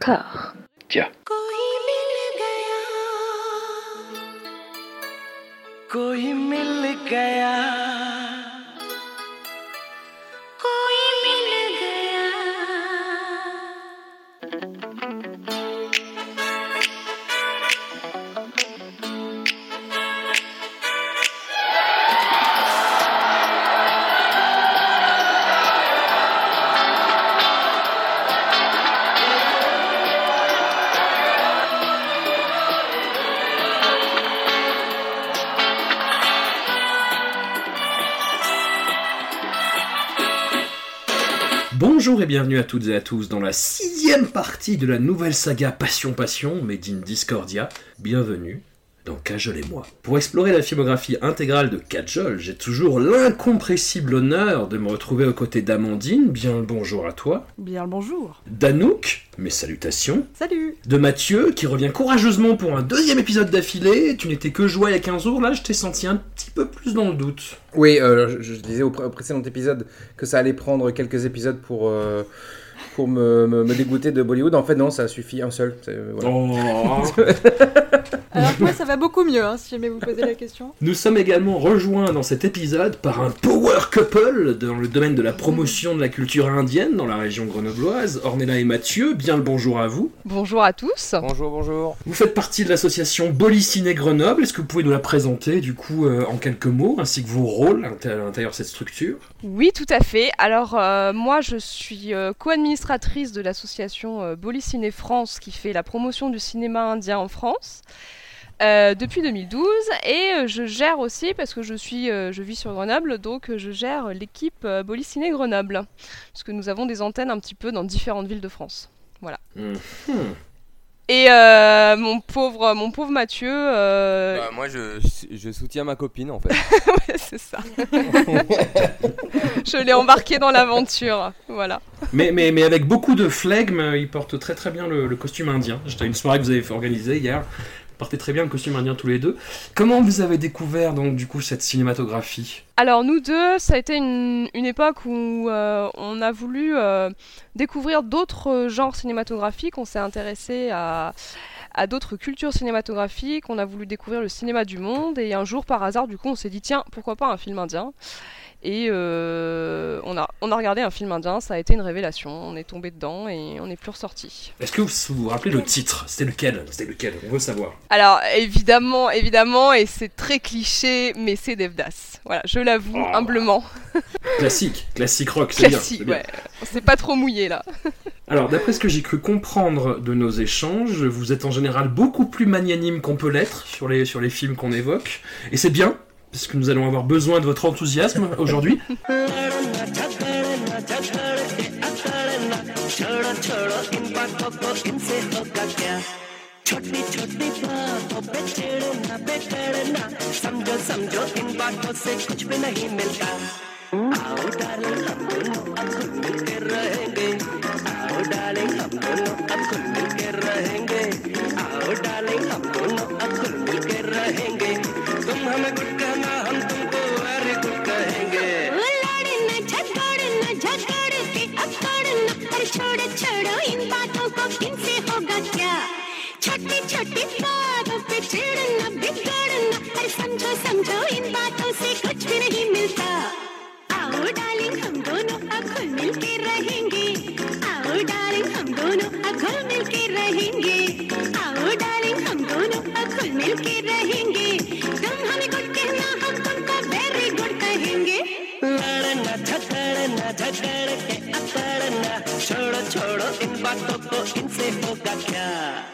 था जा कोई मिल गया। कोई मिल गया। Bonjour et bienvenue à toutes et à tous dans la sixième partie de la nouvelle saga Passion Passion, Made in Discordia. Bienvenue dans Cajol et moi. Pour explorer la filmographie intégrale de Cajol, j'ai toujours l'incompressible honneur de me retrouver aux côtés d'Amandine, bien le bonjour à toi, Bien le bonjour. d'Anouk, mes salutations, Salut de Mathieu, qui revient courageusement pour un deuxième épisode d'affilée. Tu n'étais que joie il y a 15 jours, là je t'ai senti un petit peu plus dans le doute. Oui, euh, je, je disais au, pré- au précédent épisode que ça allait prendre quelques épisodes pour, euh, pour me, me- me dégoûter de Bollywood. En fait, non, ça suffit un seul. voilà. Oh. Alors que moi ça va beaucoup mieux hein, si jamais vous posez la question. Nous sommes également rejoints dans cet épisode par un power couple dans le domaine de la promotion de la culture indienne dans la région grenobloise. Ornella et Mathieu, bien le bonjour à vous. Bonjour à tous. Bonjour, bonjour. Vous faites partie de l'association Boliciné Grenoble. Est-ce que vous pouvez nous la présenter du coup euh, en quelques mots, ainsi que vos rôles à l'intérieur de cette structure? Oui, tout à fait. Alors, euh, moi, je suis euh, co-administratrice de l'association euh, Boliciné France qui fait la promotion du cinéma indien en France. Euh, depuis 2012 et euh, je gère aussi parce que je suis euh, je vis sur Grenoble donc je gère l'équipe euh, Boliciné Grenoble parce que nous avons des antennes un petit peu dans différentes villes de France. Mhm. Et euh, mon pauvre mon pauvre Mathieu euh, Bah, moi, je, je soutiens ma copine en fait. ouais, c'est ça. je l'ai embarqué dans l'aventure. Voilà. mais, mais, mais avec beaucoup de flegme, il porte très très bien le, le costume indien. J'étais à une soirée que vous avez fait organiser hier. Vous portez très bien le costume indien tous les deux. Comment vous avez découvert donc du coup cette cinématographie? Alors nous deux, ça a été une, une époque où euh, on a voulu euh, découvrir d'autres euh, genres cinématographiques, on s'est intéressé à, à d'autres cultures cinématographiques, on a voulu découvrir le cinéma du monde. Et un jour par hasard du coup on s'est dit tiens pourquoi pas un film indien? Et euh, on, a, on a regardé un film indien, ça a été une révélation, on est tombé dedans et on n'est plus ressorti. Est-ce que vous vous rappelez le titre? C'était lequel? C'était lequel? On veut savoir. Alors évidemment, évidemment, et c'est très cliché, mais c'est Devdas. Voilà, je l'avoue Oh. humblement. Classique, classique rock, c'est bien. Classique, ouais. On s'est pas trop mouillé là. Alors, d'après ce que j'ai cru comprendre de nos échanges, vous êtes en général beaucoup plus magnanime qu'on peut l'être sur les, sur les films qu'on évoque. Et c'est bien, parce que nous allons avoir besoin de votre enthousiasme aujourd'hui. लड़ना झगड़ना झगड़ के अकड़ना छोड़ो छोड़ो इन बातों को इनसे होगा क्या छोटी छोटी बातों पे चिढ़ना बिगड़ना समझो समझो इन बातों से कुछ भी नहीं मिलता आओ डार्लिंग हम दोनों अब खुल मिल के रहेंगे तुम हमें गुड कहना, हम तुमको अरे गुड कहेंगे। अरे छोड़ो छोड़ो, इन बातों को इनसे होगा क्या? छोटी छोटी बातों पे चिढ़ना बिगड़ना, पर समझो समझो, इन बातों से कुछ भी नहीं मिलता। आओ darling inflame.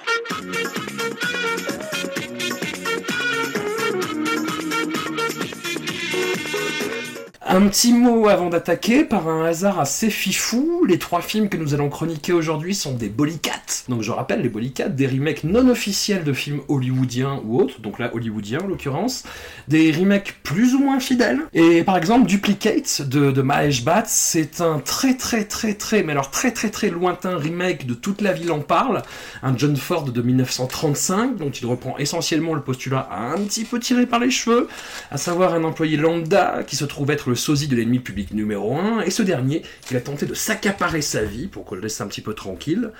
Un petit mot avant d'attaquer, par un hasard assez fifou, les trois films que nous allons chroniquer aujourd'hui sont des Bollycats. Donc je rappelle, les Bollycats, des remakes non officiels de films hollywoodiens ou autres, donc là hollywoodiens en l'occurrence, des remakes plus ou moins fidèles. Et par exemple, Duplicate de, de Mahesh Bhatt, c'est un très très très très, mais alors très très très lointain remake de Toute la ville en parle, un John Ford de 1935, dont il reprend essentiellement le postulat un petit peu tiré par les cheveux, à savoir un employé lambda qui se trouve être le sosie de l'ennemi public numéro 1, et ce dernier, il a tenté de s'accaparer sa vie pour qu'on le laisse un petit peu tranquille.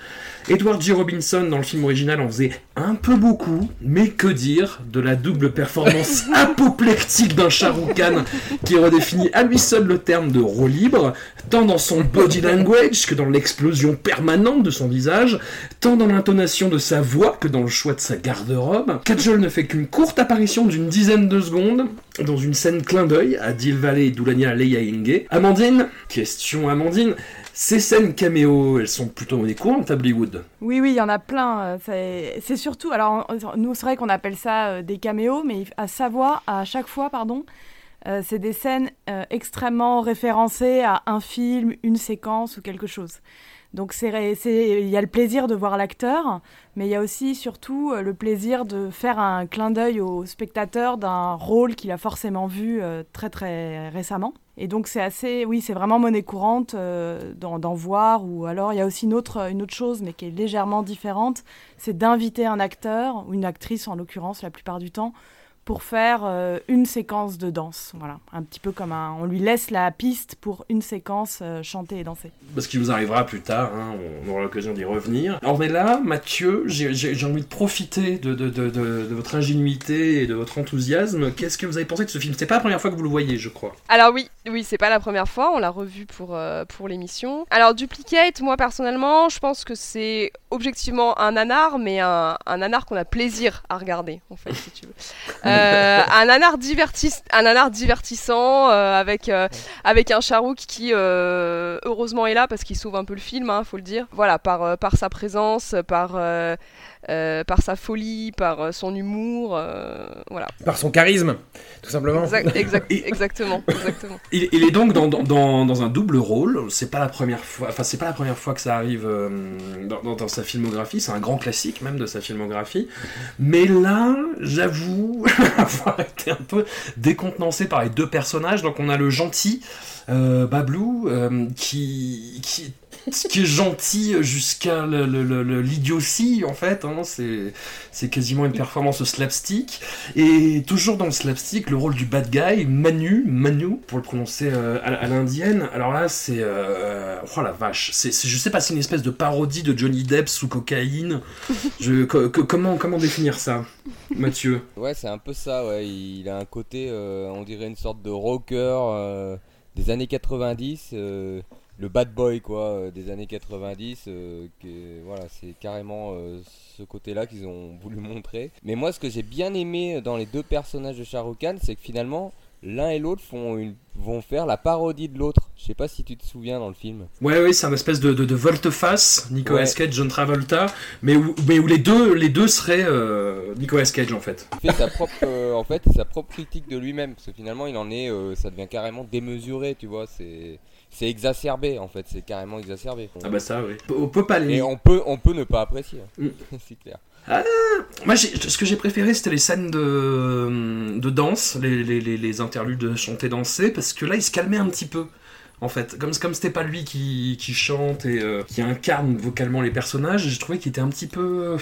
Edward G. Robinson, dans le film original, en faisait un peu beaucoup, mais que dire de la double performance apoplectique d'un Khan qui redéfinit à lui seul le terme de rôle libre, tant dans son body language que dans l'explosion permanente de son visage, tant dans l'intonation de sa voix que dans le choix de sa garde-robe. Kajol ne fait qu'une courte apparition d'une dizaine de secondes dans une scène clin d'œil à Dil Valley et Doulania Leia Inge. Amandine, question Amandine, ces scènes caméo, elles sont plutôt monnaie courante à Bollywood. Oui, oui, il y en a plein. euh, C'est surtout, alors nous, c'est vrai qu'on appelle ça euh, des caméos, mais à savoir, à chaque fois, pardon, euh, c'est des scènes euh, extrêmement référencées à un film, une séquence ou quelque chose. Donc il y a le plaisir de voir l'acteur, mais il y a aussi surtout euh, le plaisir de faire un clin d'œil au spectateur d'un rôle qu'il a forcément vu très très récemment. Et donc c'est assez, oui, c'est vraiment monnaie courante d'en voir. Ou alors il y a aussi une autre chose, mais qui est légèrement différente, c'est d'inviter un acteur ou une actrice en l'occurrence la plupart du temps pour faire euh, une séquence de danse. Voilà, un petit peu comme un, on lui laisse la piste pour une séquence euh, chantée et dansée. Parce qu'il vous arrivera plus tard, hein, on aura l'occasion d'y revenir. Alors mais là, Mathieu, j'ai- envie de profiter de, de, de, de- de votre ingénuité et de votre enthousiasme. Qu'est-ce que vous avez pensé de ce film? C'est pas la première fois que vous le voyez, je crois. Alors oui, oui, c'est pas la première fois, on l'a revu pour, euh, pour l'émission. Alors Duplicate, moi personnellement, je pense que c'est objectivement un nanar, mais un, un nanar qu'on a plaisir à regarder, en fait, si tu veux. Euh, un nanar divertis, un divertissant euh, avec euh, avec un Charouk qui heureusement est là parce qu'il sauve un peu le film, hein, faut le dire. Voilà, par par sa présence, par euh, par sa folie, par euh, son humour, euh, voilà. Par son charisme, tout simplement. Exact- exact- Et- exactement, exactement. Il, il est donc dans, dans- dans, un double rôle. C'est pas la première fois. Enfin, c'est pas la première fois que ça arrive euh, dans, dans- dans sa filmographie. C'est un grand classique même de sa filmographie. Mais là, j'avoue avoir été un peu décontenancé par les deux personnages. Donc, on a le gentil euh, Bablou euh, qui qui qui est gentil jusqu'à l'idiotie en fait. hein. C'est quasiment une performance slapstick. Et toujours dans le slapstick, le rôle du bad guy, Manu, Manu, pour le prononcer euh, à, l'indienne. Alors là, c'est... euh, oh la vache. Je sais pas, c'est une espèce de parodie de Johnny Depp sous cocaïne. Comment, définir ça, Mathieu? Ouais, c'est un peu ça, ouais. Il a un côté, euh, on dirait une sorte de rocker euh, des années 90, euh, le bad boy, quoi, euh, des années 90. euh, que, voilà, c'est carrément euh, ce côté-là qu'ils ont voulu montrer. Mais moi, ce que j'ai bien aimé dans les deux personnages de Shah Rukh Khan, c'est que finalement, l'un et l'autre font une, vont faire la parodie de l'autre. Je sais pas si tu te souviens dans le film. Ouais, ouais, c'est un espèce de, de, de volte-face, Nicolas Ouais. Cage, John Travolta, mais où, mais où les, deux, les deux seraient euh, Nicolas Cage en fait. Il fait sa propre, euh, en fait, sa propre critique de lui-même, parce que finalement, il en est, euh, ça devient carrément démesuré, tu vois. C'est, c'est exacerbé, en fait. C'est carrément exacerbé. Ah bah ça, oui. On peut pas les... Et on peut, on peut ne pas apprécier. hein. Mm. c'est clair. Moi, j'ai- ce que j'ai préféré, c'était les scènes de, de danse, les, les, les, les interludes de chanter-danser, parce que là, il se calmait un petit peu. En fait, comme comme c'était pas lui qui, chante et euh, qui incarne vocalement les personnages, j'ai trouvé qu'il était un petit peu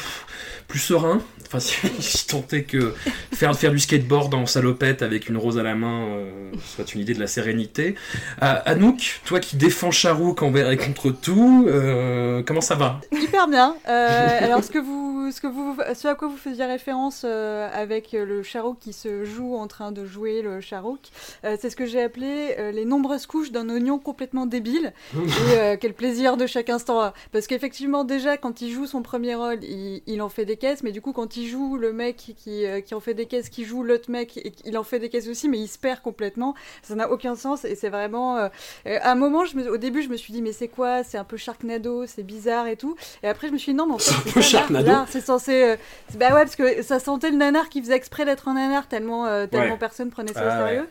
plus serein. Enfin, si je tentais que faire faire du skateboard en salopette avec une rose à la main euh, soit une idée de la sérénité. Euh, Anouk, toi qui défends Charouk envers et contre tout, comment ça va? Hyper bien. Alors, ce, ce, que vous, ce à quoi vous faisiez référence avec le Charouk qui se joue en train de jouer le Charouk, c'est ce que j'ai appelé les nombreuses couches d'un complètement débile. et euh, quel plaisir de chaque instant. Parce qu'effectivement, déjà, quand il joue son premier rôle, il, il en fait des caisses, mais du coup, quand il joue le mec qui, euh, qui en fait des caisses, qui joue l'autre mec, et il en fait des caisses aussi, mais il se perd complètement. Ça n'a aucun sens et c'est vraiment. euh, à un moment, je me, au début, je me suis dit, mais c'est quoi? C'est un peu Sharknado, c'est bizarre et tout. Et après, je me suis dit, non, mais en fait, C'est. Sharknado. C'est censé. bah ouais, parce que ça sentait le nanar qui faisait exprès d'être un nanar tellement, tellement Ouais. personne prenait ça Ah au sérieux.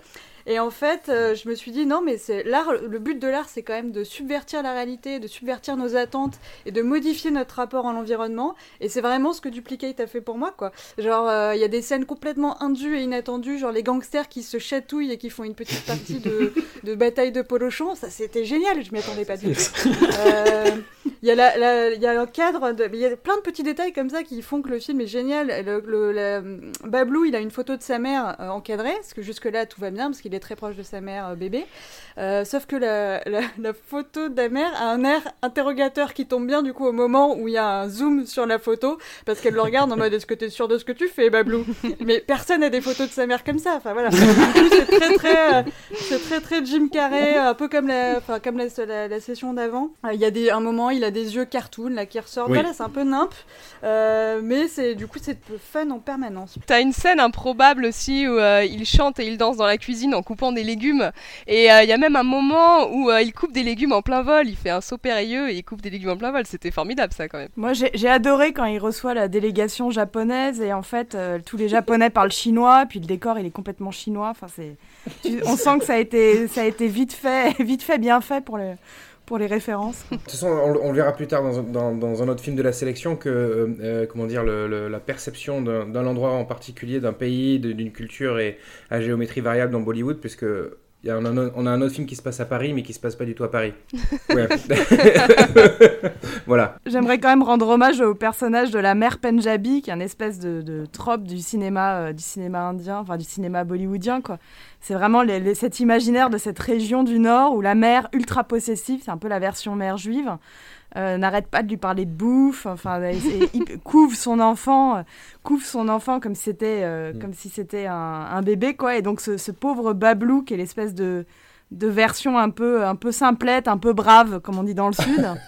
Et en fait, euh, je me suis dit non, mais c'est l'art. Le but de l'art, c'est quand même de subvertir la réalité, de subvertir nos attentes et de modifier notre rapport à l'environnement. Et c'est vraiment ce que Duplicate a fait pour moi, quoi. Genre, euh, il y a des scènes complètement indues et inattendues, genre les gangsters qui se chatouillent et qui font une petite partie de, de bataille de polochon. Ça, c'était génial. Je m'y attendais pas du tout. Euh, Il y, a la- la- il y a un cadre, de- il y a plein de petits détails comme ça qui font que le film est génial. Le, le- la- Bablou, il a une photo de sa mère euh, encadrée, parce que jusque-là tout va bien, parce qu'il il est très proche de sa mère euh, bébé. Euh, sauf que la, la- la photo de la mère a un air interrogateur qui tombe bien du coup au moment où il y a un zoom sur la photo parce qu'elle le regarde en mode est-ce que t'es sûr de ce que tu fais, Bablou? Mais personne n'a des photos de sa mère comme ça. Enfin voilà. Du coup, c'est très très, euh, c'est très très Jim Carrey, un peu comme la, enfin comme la, la, la session d'avant. Euh, Il y a des, un moment, il a des yeux cartoon là qui ressortent. Oui. Voilà, c'est un peu nimp, euh, mais c'est du coup c'est fun en permanence. T'as une scène improbable aussi où euh, il chante et il danse dans la cuisine en coupant des légumes. Et euh, il y a même un moment où euh, il coupe des légumes en plein vol. Il fait un saut périlleux et il coupe des légumes en plein vol. C'était formidable ça quand même. Moi, j'ai adoré quand il reçoit la délégation japonaise et en fait, euh, tous les Japonais parlent chinois, puis le décor, il est complètement chinois. Enfin, c'est, on sent que ça a été, ça a été vite fait, vite fait, bien fait pour les, pour les références. De toute façon, on, le- verra plus tard dans, un- autre film de la sélection que euh, euh, comment dire la perception d'un endroit en particulier, d'un pays, d'une culture est à géométrie variable dans Bollywood, puisque y a un- un- on a un autre film qui se passe à Paris, mais qui se passe pas du tout à Paris. Ouais. voilà. J'aimerais quand même rendre hommage au personnage de la mère Punjabi, qui est une espèce de, de trope du cinéma, euh, du cinéma indien, enfin du cinéma bollywoodien, quoi. C'est vraiment les- les- cet imaginaire de cette région du Nord où la mère ultra possessive, c'est un peu la version mère juive, euh, n'arrête pas de lui parler de bouffe, enfin, il couvre son enfant, euh, couvre son enfant comme si c'était, euh, Mm. comme si c'était un, un bébé, quoi. Et donc ce, ce pauvre Bablou, qui est l'espèce de de version un peu un peu simplette, un peu brave, comme on dit dans le sud.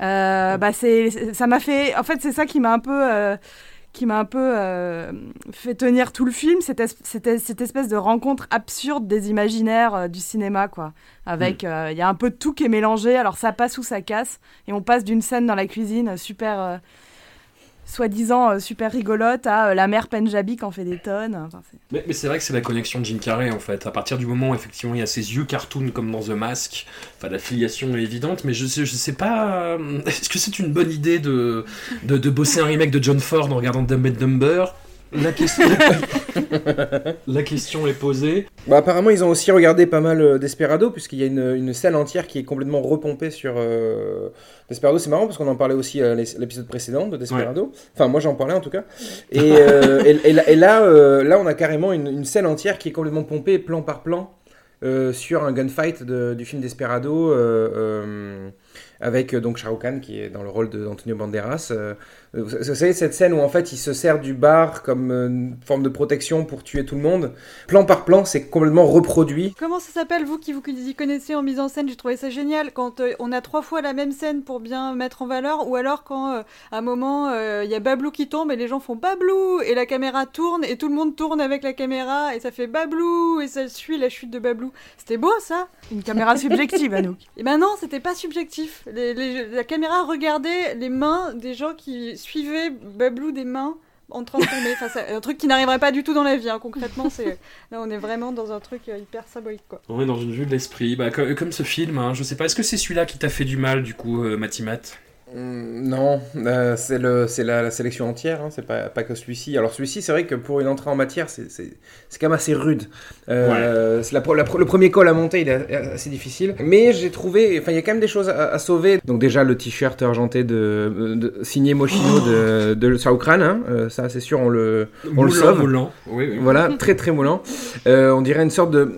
Euh, bah c'est ça m'a fait en fait c'est ça qui m'a un peu qui m'a un peu euh, fait tenir tout le film cette, es- cette, es- cette espèce de rencontre absurde des imaginaires euh, du cinéma quoi. Avec euh, il y a un peu de tout qui est mélangé. Alors ça passe ou ça casse. Et on passe d'une scène dans la cuisine super soi-disant euh, super rigolote à euh, la mère Punjabi qui en fait des tonnes Mais, c'est vrai que c'est la connexion de Jim Carrey en fait. À partir du moment où effectivement il y a ses yeux cartoon comme dans The Mask, enfin la filiation est évidente, mais je sais, je sais pas. euh, Est-ce que c'est une bonne idée de, de, de bosser un remake de John Ford en regardant Dumb and Dumber? La question, la question est posée. Bah, apparemment, ils ont aussi regardé pas mal euh, Desperado, puisqu'il y a une, une scène entière qui est complètement repompée sur euh, Desperado. C'est marrant parce qu'on en parlait aussi à l'é- l'épisode précédent de Desperado. Enfin, moi j'en parlais en tout cas. Et, euh, et, et là, et là, euh, là, on a carrément une, une scène entière qui est complètement pompée plan par plan. sur un gunfight de- du film Desperado avec donc Rukh Khan qui est dans le rôle d'Antonio Banderas. euh, vous vous savez cette scène où en fait il se sert du bar comme euh, une forme de protection pour tuer tout le monde. Plan par plan, c'est complètement reproduit. Comment ça s'appelle, vous qui vous y connaissez en mise en scène? J'ai trouvé ça génial quand euh, on a trois fois la même scène pour bien mettre en valeur, ou alors quand euh, à un moment euh, il y a Bablou qui tombe et les gens font Bablou et la caméra tourne et tout le monde tourne avec la caméra et ça fait Bablou et ça suit la chute de Bablou. C'était beau ça? Une caméra subjective Anouk Et ben non, c'était pas subjectif. Les- les- la caméra regardait les mains des gens qui suivaient Bablou des mains en train de tomber. Un truc qui n'arriverait pas du tout dans la vie. hein. Concrètement, c'est là on est vraiment dans un truc euh, hyper symbolique quoi. On est dans une vue de l'esprit. Bah, comme, ce film, hein, je sais pas. Est-ce que c'est celui-là qui t'a fait du mal du coup, euh, Matimat? Non, euh, c'est le, c'est la, la sélection entière, hein, c'est pas, pas que celui-ci. Alors celui-ci, c'est vrai que pour une entrée en matière, c'est, c'est, c'est quand même assez rude. Euh, c'est la, la le premier col à monter, il est assez difficile. Mais j'ai trouvé, enfin il y a quand même des choses à, à sauver. Donc déjà le t-shirt argenté de, de signé Moschino de, de Shao Kahn, hein, euh, ça c'est sûr on le, on le Moulant, sauve. moulant. Oui, oui. Voilà, très très moulant. Euh, on dirait une sorte de.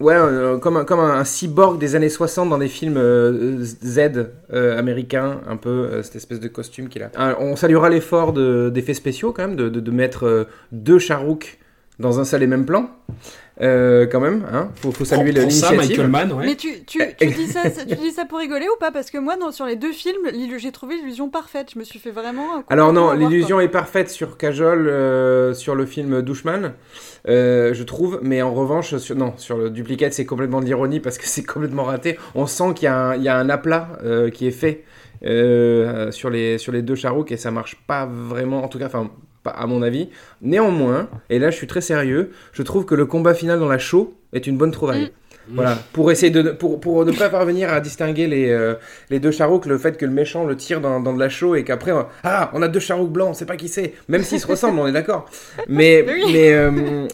Ouais, euh, comme, un, comme un cyborg des années 60 dans des films euh, Z euh, américains, un peu, cette espèce de costume qu'il a. Euh, on saluera l'effort de- d'effets spéciaux quand même, de, de, mettre deux Charouk dans un seul et même plan. Euh, quand même, hein. faut, faut saluer l'initiative. Michael Mann, ouais. Mais tu, tu, tu, dis ça, tu dis ça pour rigoler ou pas? Parce que moi, non, sur les deux films, j'ai trouvé l'illusion parfaite. Je me suis fait vraiment. un Alors non, l'illusion est parfaite sur Kajol, euh, sur le film Douchman, euh, je trouve, mais en revanche, sur, non, sur le duplicate, c'est complètement de l'ironie parce que c'est complètement raté. On sent qu'il y, a un- il y a un aplat euh, qui est fait euh, sur, les, sur les deux Charouk et ça marche pas vraiment, en tout cas, enfin, à mon avis. Néanmoins, et là je suis très sérieux, je trouve que le combat final dans la show est une bonne trouvaille. Voilà, pour essayer de pour, pour ne pas parvenir à distinguer les, euh, les deux charouks, le fait que le méchant le tire dans, dans de la chaux et qu'après on- ah on a deux charouks blancs, on sait pas qui c'est, même s'ils se ressemblent, on est d'accord. Mais Oui. mais euh,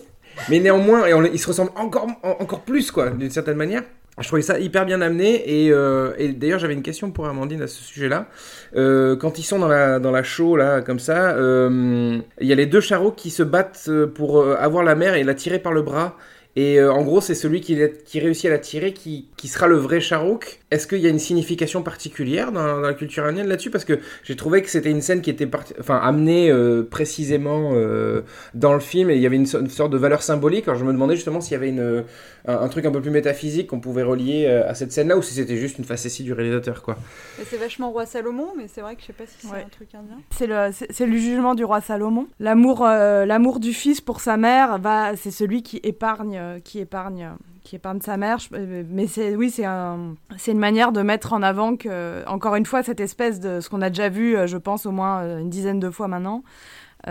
mais néanmoins et on- ils se ressemblent encore en- encore plus quoi, d'une certaine manière. Je trouvais ça hyper bien amené et, euh, et d'ailleurs j'avais une question pour Amandine à ce sujet-là. Euh, quand ils sont dans la dans la show là comme ça, euh, il y a les deux charouks qui se battent pour avoir la mère et la tirer par le bras. Et euh, en gros, c'est celui qui, réussit à la tirer qui, qui sera le vrai Charouk. Est-ce qu'il y a une signification particulière dans, dans la culture indienne là-dessus? Parce que j'ai trouvé que c'était une scène qui était enfin, amenée euh, précisément euh, dans le film et il y avait une, so- une sorte de valeur symbolique. Alors je me demandais justement s'il y avait une, un, un truc un peu plus métaphysique qu'on pouvait relier euh, à cette scène-là ou si c'était juste une facétie du réalisateur. quoi. C'est vachement roi Salomon, mais c'est vrai que je sais pas si c'est Ouais. un truc indien. C'est le, le jugement du roi Salomon. L'amour, euh, l'amour du fils pour sa mère, va, c'est celui qui épargne, euh, qui épargne, qui épargne sa mère. Euh, Mais c'est, oui, c'est un, c'est une manière de mettre en avant que, encore une fois, cette espèce de, ce qu'on a déjà vu, euh, je pense au moins une dizaine de fois maintenant,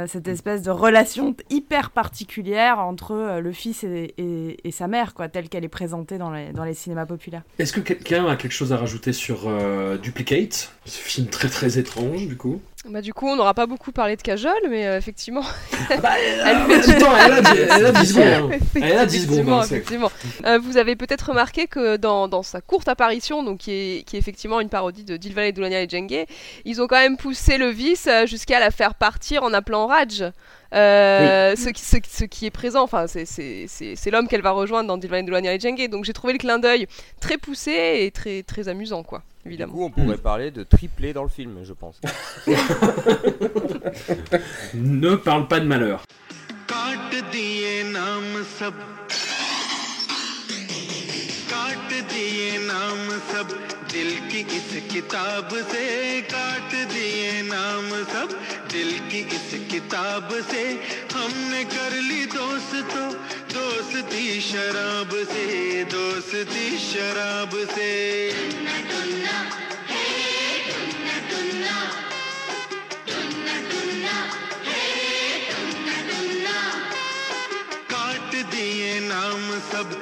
cette espèce de relation hyper particulière entre le fils et, sa mère, quoi, telle qu'elle est présentée dans les, cinémas populaires. Est-ce que quelqu'un a quelque chose à rajouter sur Duplicate? Ce film très très étrange du coup. Bah, du coup, on n'aura pas beaucoup parlé de Cajol, mais euh, effectivement. Bah, Elle elle, fait- attends, elle a, elle a 10 secondes. hein. Elle a 10 secondes. Effectivement. Euh, vous avez peut-être remarqué que dans, dans sa courte apparition, donc qui est, qui est effectivement une parodie de Dilval et Doulania et Jenge, ils ont quand même poussé le vice euh, jusqu'à la faire partir en appelant Raj. Euh, ce, qui, ce, ce qui est présent, enfin, c'est- l'homme qu'elle va rejoindre dans Dilval et Doulania et Jenge. Donc j'ai trouvé le clin d'œil très poussé et très, très amusant, quoi, Du évidemment. coup, on pourrait parler de triplé dans le film, je pense. Ne parle pas de malheur. काट दिए नाम सब, दिल की इस किताब से काट दिए नाम सब, दिल की इस किताब से हमने कर ली दोस्तों दोस्ती शराब से, दोस्ती शराब से। काट दिए नाम सब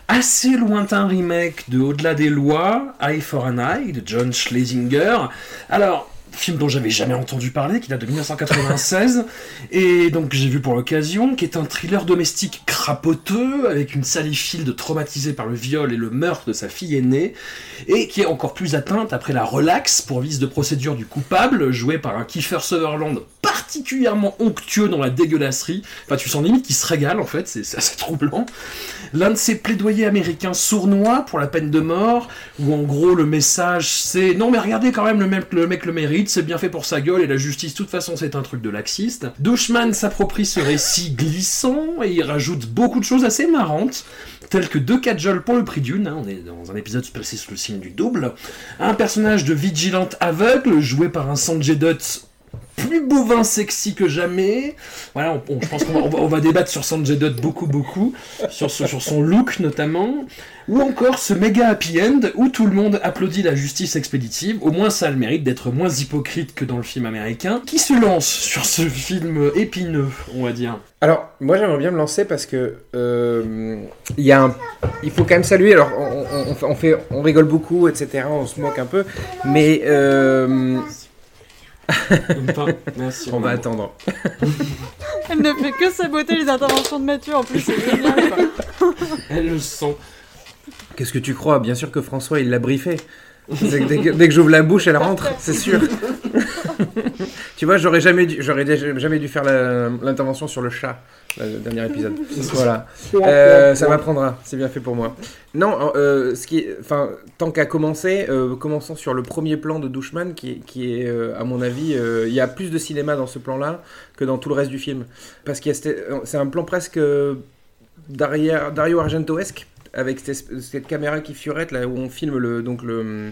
assez lointain remake de Au-delà des lois, Eye for an Eye de John Schlesinger. Alors, film dont j'avais jamais entendu parler, qui date de 1996, et donc j'ai vu pour l'occasion, qui est un thriller domestique crapoteux, avec une Sally Field traumatisée par le viol et le meurtre de sa fille aînée, et qui est encore plus atteinte après la relaxe pour vice de procédure du coupable, joué par un Kiefer Sutherland particulièrement onctueux dans la dégueulasserie. Enfin, tu sens limite qu'il se régale en fait, c'est assez troublant. L'un de ces plaidoyers américains sournois pour la peine de mort, où en gros le message c'est non mais regardez quand même le, mec le mérite, c'est bien fait pour sa gueule et la justice de toute façon c'est un truc de laxiste. Dushman s'approprie ce récit glissant et il rajoute beaucoup de choses assez marrantes tels que deux cajoles pour le prix d'une, hein, on est dans un épisode placé sous le signe du double, un personnage de vigilante aveugle joué par un Sanjay Dutt plus bovin sexy que jamais. Voilà, je pense qu'on va, débattre sur Sanjay Dutt beaucoup, beaucoup, sur, son look notamment, ou encore ce méga happy end où tout le monde applaudit la justice expéditive. Au moins, ça a le mérite d'être moins hypocrite que dans le film américain, qui se lance sur ce film épineux, on va dire. Alors, moi j'aimerais bien me lancer parce que euh, il faut quand même saluer. Alors, on fait, on rigole beaucoup, etc. On se moque un peu, mais euh, Merci. on va attendre. Elle ne fait que saboter les interventions de Mathieu, en plus, c'est génial, quoi. Elle le sent. Qu'est-ce que tu crois? Bien sûr que François il l'a briefé. Que- dès que j'ouvre la bouche, elle rentre, c'est sûr. tu vois, j'aurais jamais dû, j'aurais jamais dû faire l'intervention sur le chat, le dernier épisode. Voilà. Euh, ça m'apprendra, c'est bien fait pour moi. Non, euh, ce qui enfin, tant qu'à commencer, euh, commençons sur le premier plan de Dushman, qui, est- qui est, à mon avis, il y a plus de cinéma dans ce plan-là que dans tout le reste du film, parce cette- c'est un plan presque Dario Argentoesque, avec cette, cette caméra qui fiorette là où on filme le donc le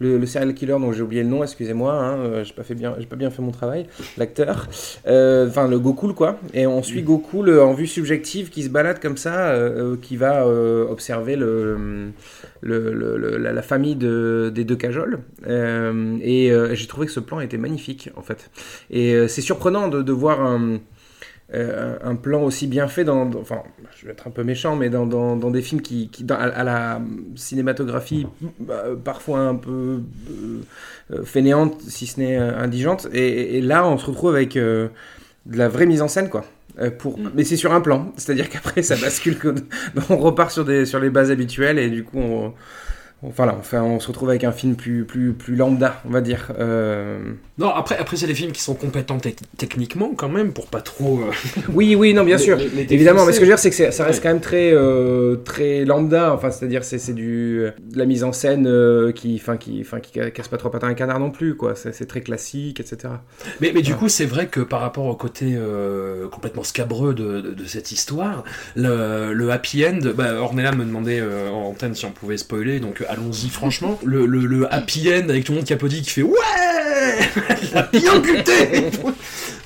le, le serial killer dont j'ai oublié le nom, excusez-moi, hein, euh, j'ai pas fait bien, j'ai pas bien fait mon travail, l'acteur, Euh, enfin le Gokul quoi, et on suit Gokul en vue subjective qui se balade comme ça, euh, qui va observer le, le, le- le- la, la famille de, des deux cajoles, et j'ai trouvé que ce plan était magnifique en fait, et c'est surprenant de, de voir un euh, un, plan aussi bien fait dans, dans- enfin, je vais être un peu méchant, mais dans, dans, dans des films qui, qui à, à la cinématographie bah, parfois un peu euh, euh, fainéante, si ce n'est indigente. Et, et là, on se retrouve avec euh, de la vraie mise en scène, quoi. Pour... Mm. Mais c'est sur un plan, c'est-à-dire qu'après ça bascule, on repart sur, des, sur les bases habituelles et du coup on, Enfin, là, enfin, on se retrouve avec un film plus, plus, plus lambda, on va dire. Euh, Non, après, après c'est des films qui sont compétents tec- techniquement quand même, pour pas trop. euh, Oui, oui, non, bien sûr. les- les Évidemment, mais ce que je veux dire, c'est que ça reste Ouais. quand même très, euh, très lambda. Enfin, c'est-à-dire, c'est c'est du de la mise en scène qui, enfin, qui, enfin, qui ca- casse pas trop patin à un canard non plus, quoi. C'est très classique, etc. Mais, mais du coup, c'est vrai que par rapport au côté complètement scabreux de, de- de cette histoire, le, le happy end, bah, Ornella me demandait en antenne si on pouvait spoiler, donc allons-y franchement. Le, le- le happy end avec tout le monde qui applaudit, qui fait Ouais Il a bien buté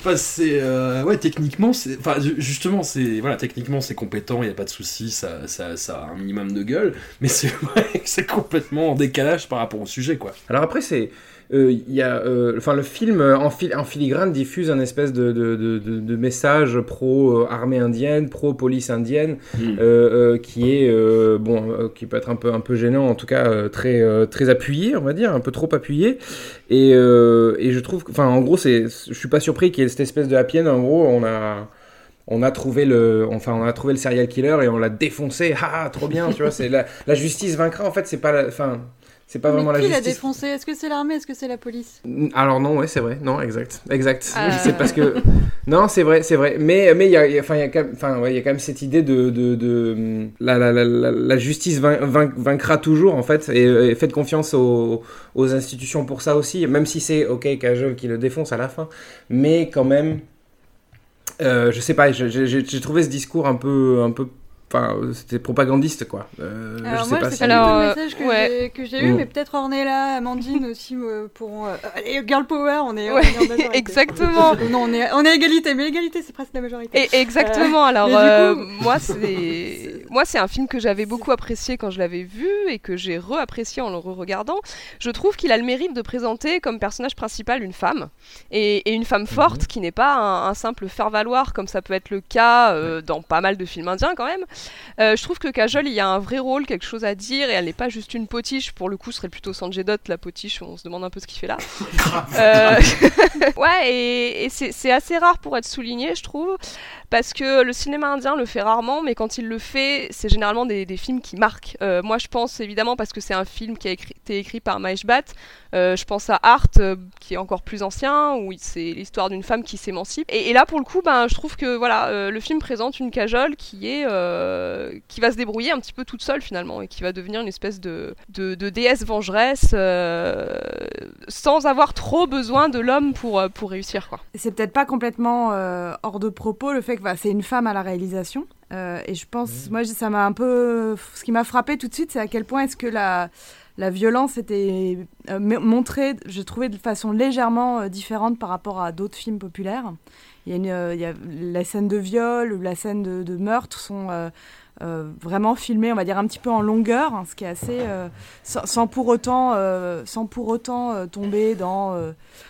Enfin, c'est. euh, ouais, techniquement, c'est. Enfin, ju- justement, c'est. Voilà, techniquement, c'est compétent, il n'y a pas de souci, ça, ça, ça a un minimum de gueule, mais c'est vrai que c'est complètement en décalage par rapport au sujet, quoi. Alors après, c'est. Euh, y a, euh, enfin, le film euh, en, fil- en filigrane diffuse un espèce de, de, de, de- de message pro-armée indienne, pro-police indienne, Mm. euh, euh, qui est bon, qui peut être un peu un peu gênant, en tout cas très très appuyé, on va dire, un peu trop appuyé. Et, et je trouve, que- enfin, en gros, c'est, je suis pas surpris qu'il y ait cette espèce de happy end. En gros, on a on a trouvé le enfin on a trouvé le serial killer et on l'a défoncé ah trop bien tu vois c'est la, la justice vaincra en fait c'est pas la enfin c'est pas vraiment Mais la qui l'a justice défoncé? Est-ce que c'est l'armée? Est-ce que c'est la police? Alors non, ouais, c'est vrai. Non, exact, exact. Euh. C'est parce que non, c'est vrai, c'est vrai. Mais mais il y a, enfin il y a quand même, enfin ouais, il y a quand même cette idée de de, de la, la, la, justice vain- vain- vaincra toujours en fait et, et faites confiance aux, aux institutions pour ça aussi. Même si c'est ok Cajol qui le défonce à la fin, mais quand même, euh, je sais pas. j'ai trouvé ce discours un peu un peu Enfin, c'était propagandiste, quoi. Euh, Alors je sais moi, pas c'est si- Alors, euh, le message que ouais. j'ai- eu, Mm. mais peut-être Ornella, Amandine aussi euh, pourront... euh, allez, girl power, on est, on Ouais, est en majorité. exactement. non, on est, on est égalité, mais l'égalité, c'est presque la majorité. Et exactement. Alors mais du euh, coup- moi c'est moi c'est un film que j'avais beaucoup apprécié quand je l'avais vu et que j'ai re-apprécié en le re-regardant. Je trouve qu'il a le mérite de présenter comme personnage principal une femme et, et une femme forte qui n'est pas un, un simple faire-valoir comme ça peut être le cas euh, dans pas mal de films indiens quand même. Euh, je trouve que Kajol il y a un vrai rôle, quelque chose à dire et elle n'est pas juste une potiche. Pour le coup, ce serait plutôt Sanjay Dutt la potiche. On se demande un peu ce qu'il fait là. Euh, ouais, et, et c'est assez rare pour être souligné, je trouve, parce que le cinéma indien le fait rarement, mais quand il le fait, c'est généralement des, des films qui marquent. Euh, moi, je pense évidemment parce que c'est un film qui a écrit- été écrit par Mahesh Bhatt. je pense à Art, qui est encore plus ancien, où c'est l'histoire d'une femme qui s'émancipe. Et, et là, pour le coup, ben, je trouve que voilà, le film présente une cajole qui est euh, qui va se débrouiller un petit peu toute seule finalement et qui va devenir une espèce de, de, de déesse vengeresse euh, sans avoir trop besoin de l'homme pour, euh, pour réussir quoi. C'est peut-être pas complètement euh, hors de propos le fait que bah, c'est une femme à la réalisation. Euh, et je pense, moi, ça m'a un peu. Ce qui m'a frappé tout de suite, c'est à quel point est-ce que la, la violence était euh, montrée, je trouvais, de façon légèrement euh, différente par rapport à d'autres films populaires. Il y a, une, euh, il y a la scène de viol ou la scène de, de meurtre sont euh, euh, vraiment filmées, on va dire, un petit peu en longueur, hein, ce qui est assez. sans, sans pour autant, sans pour autant tomber dans.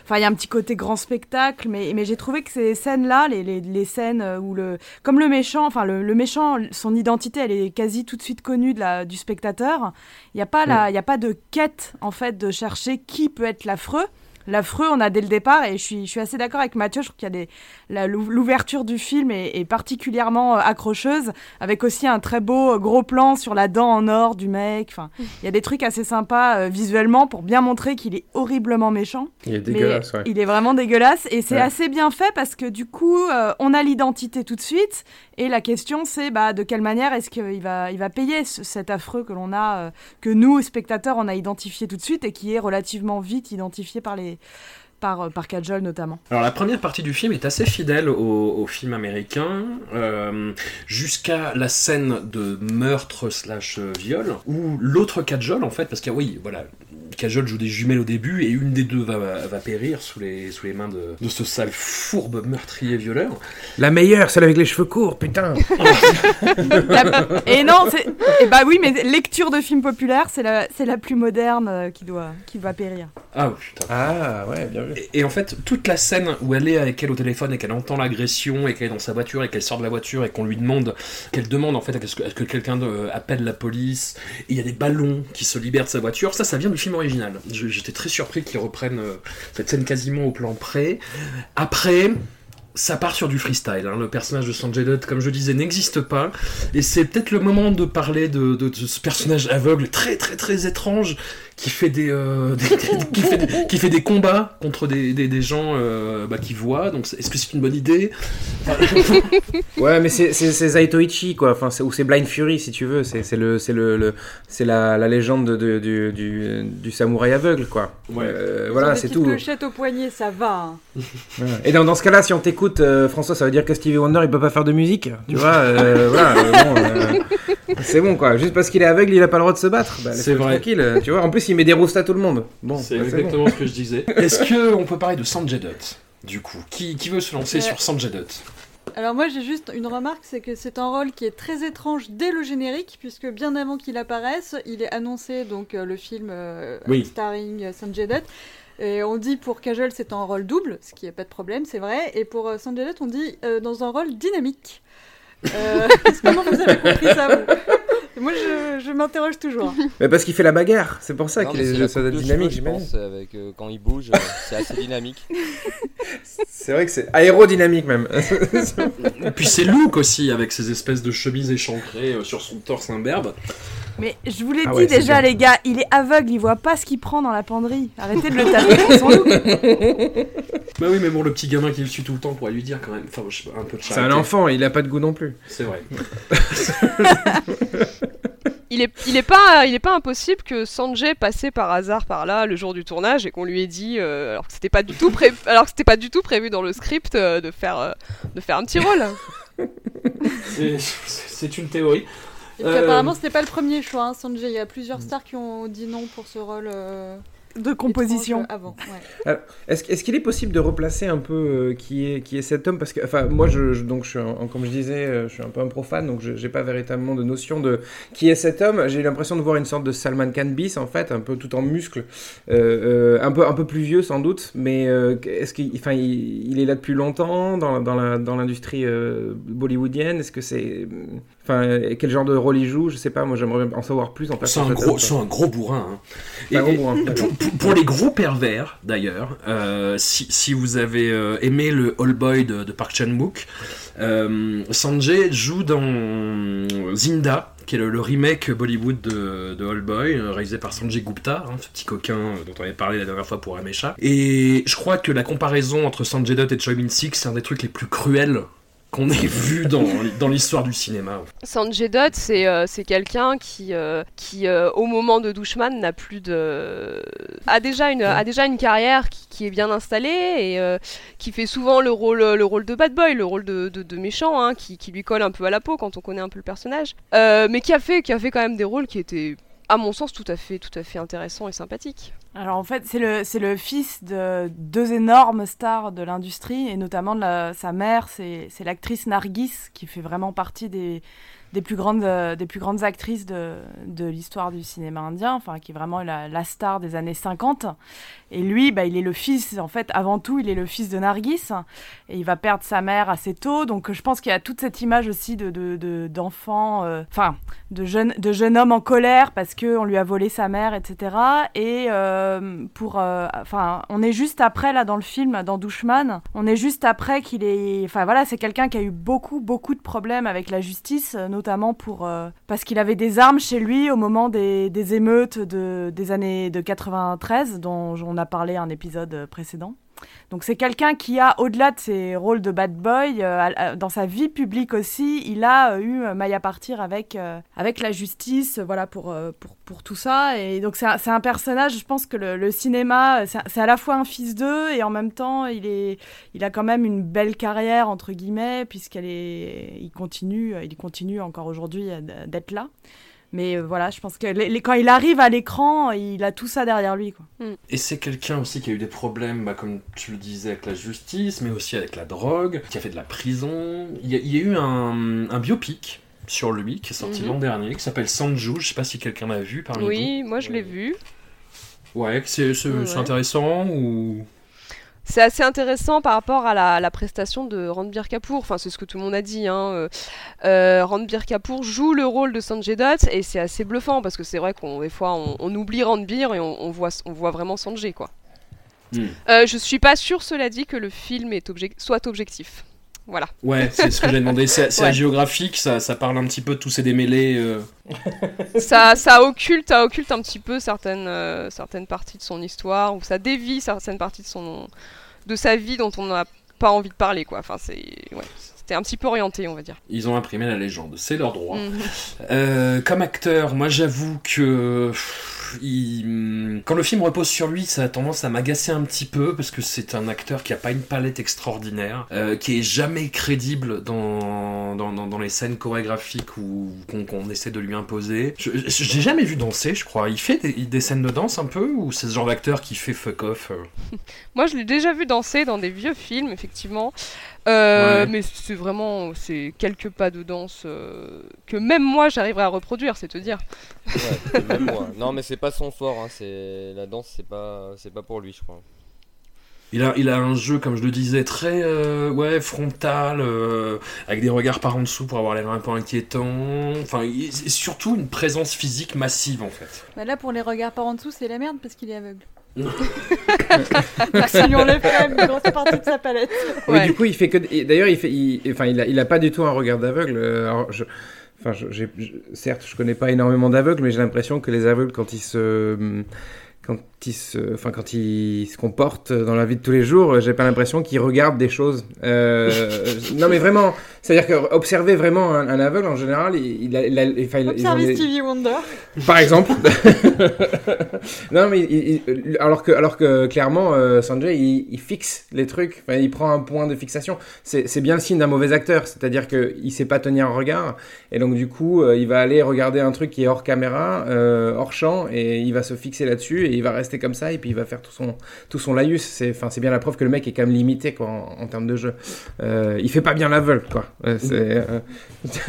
Enfin, il y a un petit côté grand spectacle, mais, mais j'ai trouvé que ces scènes-là, les, les, les scènes où le. Comme le méchant, enfin, le, le méchant, son identité, elle est quasi tout de suite connue de la, du spectateur. Il n'y a, pas la- il y a pas de quête, en fait, de chercher qui peut être l'affreux. L'affreux, on a dès le départ, et je suis, je suis assez d'accord avec Mathieu, je trouve qu'il y a des, la- l'ouverture du film est, est particulièrement euh, accrocheuse, avec aussi un très beau euh, gros plan sur la dent en or du mec. Enfin, il y a des trucs assez sympas euh, visuellement pour bien montrer qu'il est horriblement méchant. Il est Mais dégueulasse, ouais. Il est vraiment dégueulasse et c'est Ouais. assez bien fait parce que du coup, euh, on a l'identité tout de suite et la question c'est bah, de quelle manière est-ce qu'il va, il va payer ce- cet affreux que l'on a, euh, que nous, spectateurs, on a identifié tout de suite et qui est relativement vite identifié par les par, euh, par Kajol notamment. Alors la première partie du film est assez fidèle au, film américain, euh, jusqu'à la scène de meurtre slash euh, viol, où l'autre Kajol en fait, parce que oui, voilà, Cajol joue des jumelles au début et une des deux va, va périr sous les, sous les mains de, de ce sale fourbe meurtrier violeur. La meilleure, celle avec les cheveux courts, putain. Et non, c'est. Et bah oui, mais lecture de film populaire, c'est la, c'est la plus moderne euh, qui doit, qui va périr. Ah putain. Ah ouais, bien vu. Et, et en fait, toute la scène où elle est avec elle au téléphone et qu'elle entend l'agression et qu'elle est dans sa voiture et qu'elle sort de la voiture et qu'on lui demande, qu'elle demande en fait à ce que, à ce que quelqu'un de- appelle la police et il y a des ballons qui se libèrent de sa voiture, ça, ça vient du film J'étais très surpris qu'ils reprennent euh, cette scène quasiment au plan près. Après. Ça part sur du freestyle. hein. Le personnage de Sanjay Dutt, comme je disais, n'existe pas. Et c'est peut-être le moment de parler de ce personnage aveugle très très très étrange qui fait des, euh, des- qui, fait des qui fait des combats contre des, des, des gens euh, bah, qui voient. Donc est-ce que c'est une bonne idée? Ouais, mais c'est Zaitoichi quoi. Enfin, ou c'est Blind Fury si tu veux. C'est c'est le c'est le, le- c'est la, la légende de, de- du, du, du samouraï aveugle quoi. Ouais. Euh, voilà, c'est tout. clochettes au poignet, ça va. hein. Ouais. Et dans, dans ce cas-là, si on t'écoute, euh, François, ça veut dire que Stevie Wonder il peut pas faire de musique, tu vois euh, Voilà, euh, bon, euh, c'est bon quoi. Juste parce qu'il est aveugle, il a pas le droit de se battre. Bah, C'est vrai. Tranquille, tu vois. En plus, il met des roustes à tout le monde. Bon, c'est bah, bon. exactement ce que je disais. Est-ce que on peut parler de Sanjay Dutt du coup? Qui, qui veut se lancer Ouais. sur Sanjay Dutt? Alors moi j'ai juste une remarque, c'est que c'est un rôle qui est très étrange dès le générique, puisque bien avant qu'il apparaisse, il est annoncé donc euh, le film euh, Oui. starring euh, Sanjay Dutt. Et on dit pour Kajol c'est un rôle double, ce qui est pas de problème, c'est vrai. Et pour euh, Sanjay Dutt on dit euh, dans un rôle dynamique. Euh, comment vous avez compris ça vous? Moi je, je m'interroge toujours. Mais parce qu'il fait la bagarre, c'est pour ça qu'il est la de dynamique, cheveux, je j'imagine. pense, avec euh, quand il bouge, euh, c'est assez dynamique. C'est vrai que c'est aérodynamique même. Et puis c'est Luke aussi avec ses espèces de chemises échancrées euh, sur son torse imberbe. Mais je vous l'ai Ah dit ouais, déjà, les gars, il est aveugle, il voit pas ce qu'il prend dans la penderie. Arrêtez de le taper Bah oui mais bon le petit gamin qui le suit tout le temps pourrait lui dire quand même. Enfin je sais pas, un peu de c'est charité. un enfant, il a pas de goût non plus. C'est vrai. Il est, il est pas, il est pas impossible que Sanjay passait par hasard par là le jour du tournage et qu'on lui ait dit, euh, alors que c'était pas du tout prévu, alors que c'était pas du tout prévu dans le script euh, de faire, euh, de faire un petit rôle. C'est- C'est une théorie. Et puis Euh, apparemment c'était pas le premier choix, hein, Sanjay. Il y a plusieurs stars qui ont dit non pour ce rôle. euh, De composition. avant. ouais. Est-ce est-ce qu'il est possible de replacer un peu euh, qui, est, qui est cet homme? Parce que, enfin, moi, je, je- donc, je suis un- comme je disais, euh, je suis un peu un profane, donc je n'ai pas véritablement de notion de qui est cet homme. J'ai eu l'impression de voir une sorte de Salman Khan bis, en fait, un peu tout en muscles, euh, euh, un, peu, un peu plus vieux sans doute, mais euh, est-ce qu'il enfin, il, il est là depuis longtemps dans, dans la- dans l'industrie euh, bollywoodienne? Est-ce que c'est. Enfin, quel genre de rôle il joue Je sais pas, moi j'aimerais en savoir plus en C'est un gros, c'est un gros bourrin. hein. Gros bourrin, pour, pour- pour les gros pervers, d'ailleurs, euh, si, si vous avez euh, aimé le All Boy de, de Park Chan-wook, euh, Sanjay joue dans Zinda, qui est le, le remake Bollywood de, de All Boy, réalisé par Sanjay Gupta, hein, ce petit coquin dont on avait parlé la dernière fois pour Amesha. Et je crois que la comparaison entre Sanjay Dutt et Choi Min-sik, c'est un des trucs les plus cruels qu'on ait vu dans, l'histoire du cinéma. Sanjay Dutt, c'est euh, quelqu'un qui, euh, qui euh, au moment de Douchman, n'a plus de. a déjà une, a déjà une carrière qui, qui est bien installée et qui fait souvent le rôle, le rôle de bad boy, le rôle de, de, de méchant, hein, qui, qui lui colle un peu à la peau quand on connaît un peu le personnage. Mais qui a, fait, qui a fait quand même des rôles qui étaient, à mon sens, tout à fait, intéressants et sympathiques. Alors en fait, c'est le, fils de deux énormes stars de l'industrie, et notamment de sa mère, c'est l'actrice Nargis, qui fait vraiment partie des, des, plus, grandes, euh, des plus grandes actrices de, de l'histoire du cinéma indien, enfin qui est vraiment la, star des années 50. Et lui, bah, il est le fils, en fait, avant tout, il est le fils de Nargis, et il va perdre sa mère assez tôt, donc je pense qu'il y a toute cette image aussi de, de, euh, enfin, de jeunes de jeune homme en colère parce que on lui a volé sa mère, etc. Et euh, pour, enfin, on est juste après là dans le film, dans Douchman, on est juste après qu'il est, enfin voilà, c'est quelqu'un qui a eu beaucoup beaucoup de problèmes avec la justice, euh, notamment euh, parce qu'il avait des armes chez lui au moment des, émeutes de, des années de 93 dont on a parlé un épisode précédent. Donc c'est quelqu'un qui a, au-delà de ses rôles de bad boy, euh, dans sa vie publique aussi, il a euh, eu euh, maille à partir avec, avec la justice, voilà, pour, pour, pour tout ça. Et donc c'est un, un personnage, je pense que le, le cinéma, c'est à la fois un fils d'eux et en même temps, il, est, il a quand même une belle carrière, entre guillemets, puisqu'elle est, il continue, il continue encore aujourd'hui d'être là. Mais euh, voilà, je pense que les- les- quand il arrive à l'écran, il a tout ça derrière lui. Quoi. Et c'est quelqu'un aussi qui a eu des problèmes, bah, comme tu le disais, avec la justice, mais aussi avec la drogue, qui a fait de la prison. Il y a, il y a eu un, un biopic sur lui qui est sorti Mhm. l'an dernier, qui s'appelle Sanju. Je sais pas si quelqu'un l'a vu parmi Oui, moi je l'ai vu. vous. Ouais, que c'est c'est- Ouais, c'est ouais. intéressant ou. C'est assez intéressant par rapport à la, la prestation de Ranbir Kapoor. Enfin, c'est ce que tout le monde a dit. Hein. Euh, euh, Ranbir Kapoor joue le rôle de Sanjay Dutt et c'est assez bluffant parce que c'est vrai qu'on des fois on, on oublie Ranbir et on, on voit on voit vraiment Sanjay quoi. Hmm. Euh, je suis pas sûre, cela dit, que le film est soit objectif. Voilà. Ouais, c'est ce que j'ai demandé. C'est Ouais. géographique, ça, ça parle un petit peu de tous ces démêlés. euh. ça, ça occulte, ça occulte un petit peu certaines, euh, certaines parties de son histoire ou ça dévie certaines parties de son, de sa vie dont on n'a pas envie de parler quoi. Enfin, c'est, ouais, c'était un petit peu orienté, on va dire. Ils ont imprimé la légende, c'est leur droit. Mhm. Euh, comme acteur, moi j'avoue que il- quand le film repose sur lui, ça a tendance à m'agacer un petit peu parce que c'est un acteur qui a pas une palette extraordinaire, euh, qui est jamais crédible dans, dans, les scènes chorégraphiques ou qu'on essaie de lui imposer. Je j'ai jamais vu danser, je crois. Il fait des, des scènes de danse un peu ou c'est ce genre d'acteur qui fait fuck off euh Moi, je l'ai déjà vu danser dans des vieux films, effectivement. Euh, Ouais. Mais c'est vraiment, c'est quelques pas de danse euh, que même moi j'arriverai à reproduire, c'est te dire. Ouais, même moi. Non, mais c'est pas son fort. Hein. C'est la danse, c'est pas, c'est pas pour lui, je crois. Il a, il a un jeu, comme je le disais, très euh, ouais, frontal, euh, avec des regards par en dessous pour avoir l'air un peu inquiétant. Enfin, il- c'est surtout une présence physique massive en fait. Bah là, pour les regards par en dessous, c'est la merde parce qu'il est aveugle. Ça lui enlève quand même une grosse partie de sa palette. Du coup, il fait que. D'ailleurs, il fait. il- Enfin, il a, il a pas du tout un regard d'aveugle. euh, alors, je- Enfin, je- certes, je connais pas énormément d'aveugles, mais j'ai l'impression que les aveugles, quand ils se, quand ils se, enfin, quand ils se comportent dans la vie de tous les jours, j'ai pas l'impression qu'ils regardent des choses. Euh, non, mais vraiment, c'est-à-dire que observer vraiment un, un aveugle en général, il, il a, il il- il est- Stevie Wonder. par exemple. non, mais il- il- alors, que, alors que clairement, euh, Sanjay, il, il fixe les trucs. Enfin, il prend un point de fixation. C'est bien le signe d'un mauvais acteur. C'est-à-dire qu'il sait pas tenir un regard. Et donc, du coup, euh, il va aller regarder un truc qui est hors caméra, euh, hors champ, et il va se fixer là-dessus, et il va rester comme ça, et puis il va faire tout son, tout son laïus. C'est enfin, c'est bien la preuve que le mec est quand même limité quoi, en, en termes de jeu. Euh, il fait pas bien l'aveugle, quoi. Euh, c'est, euh,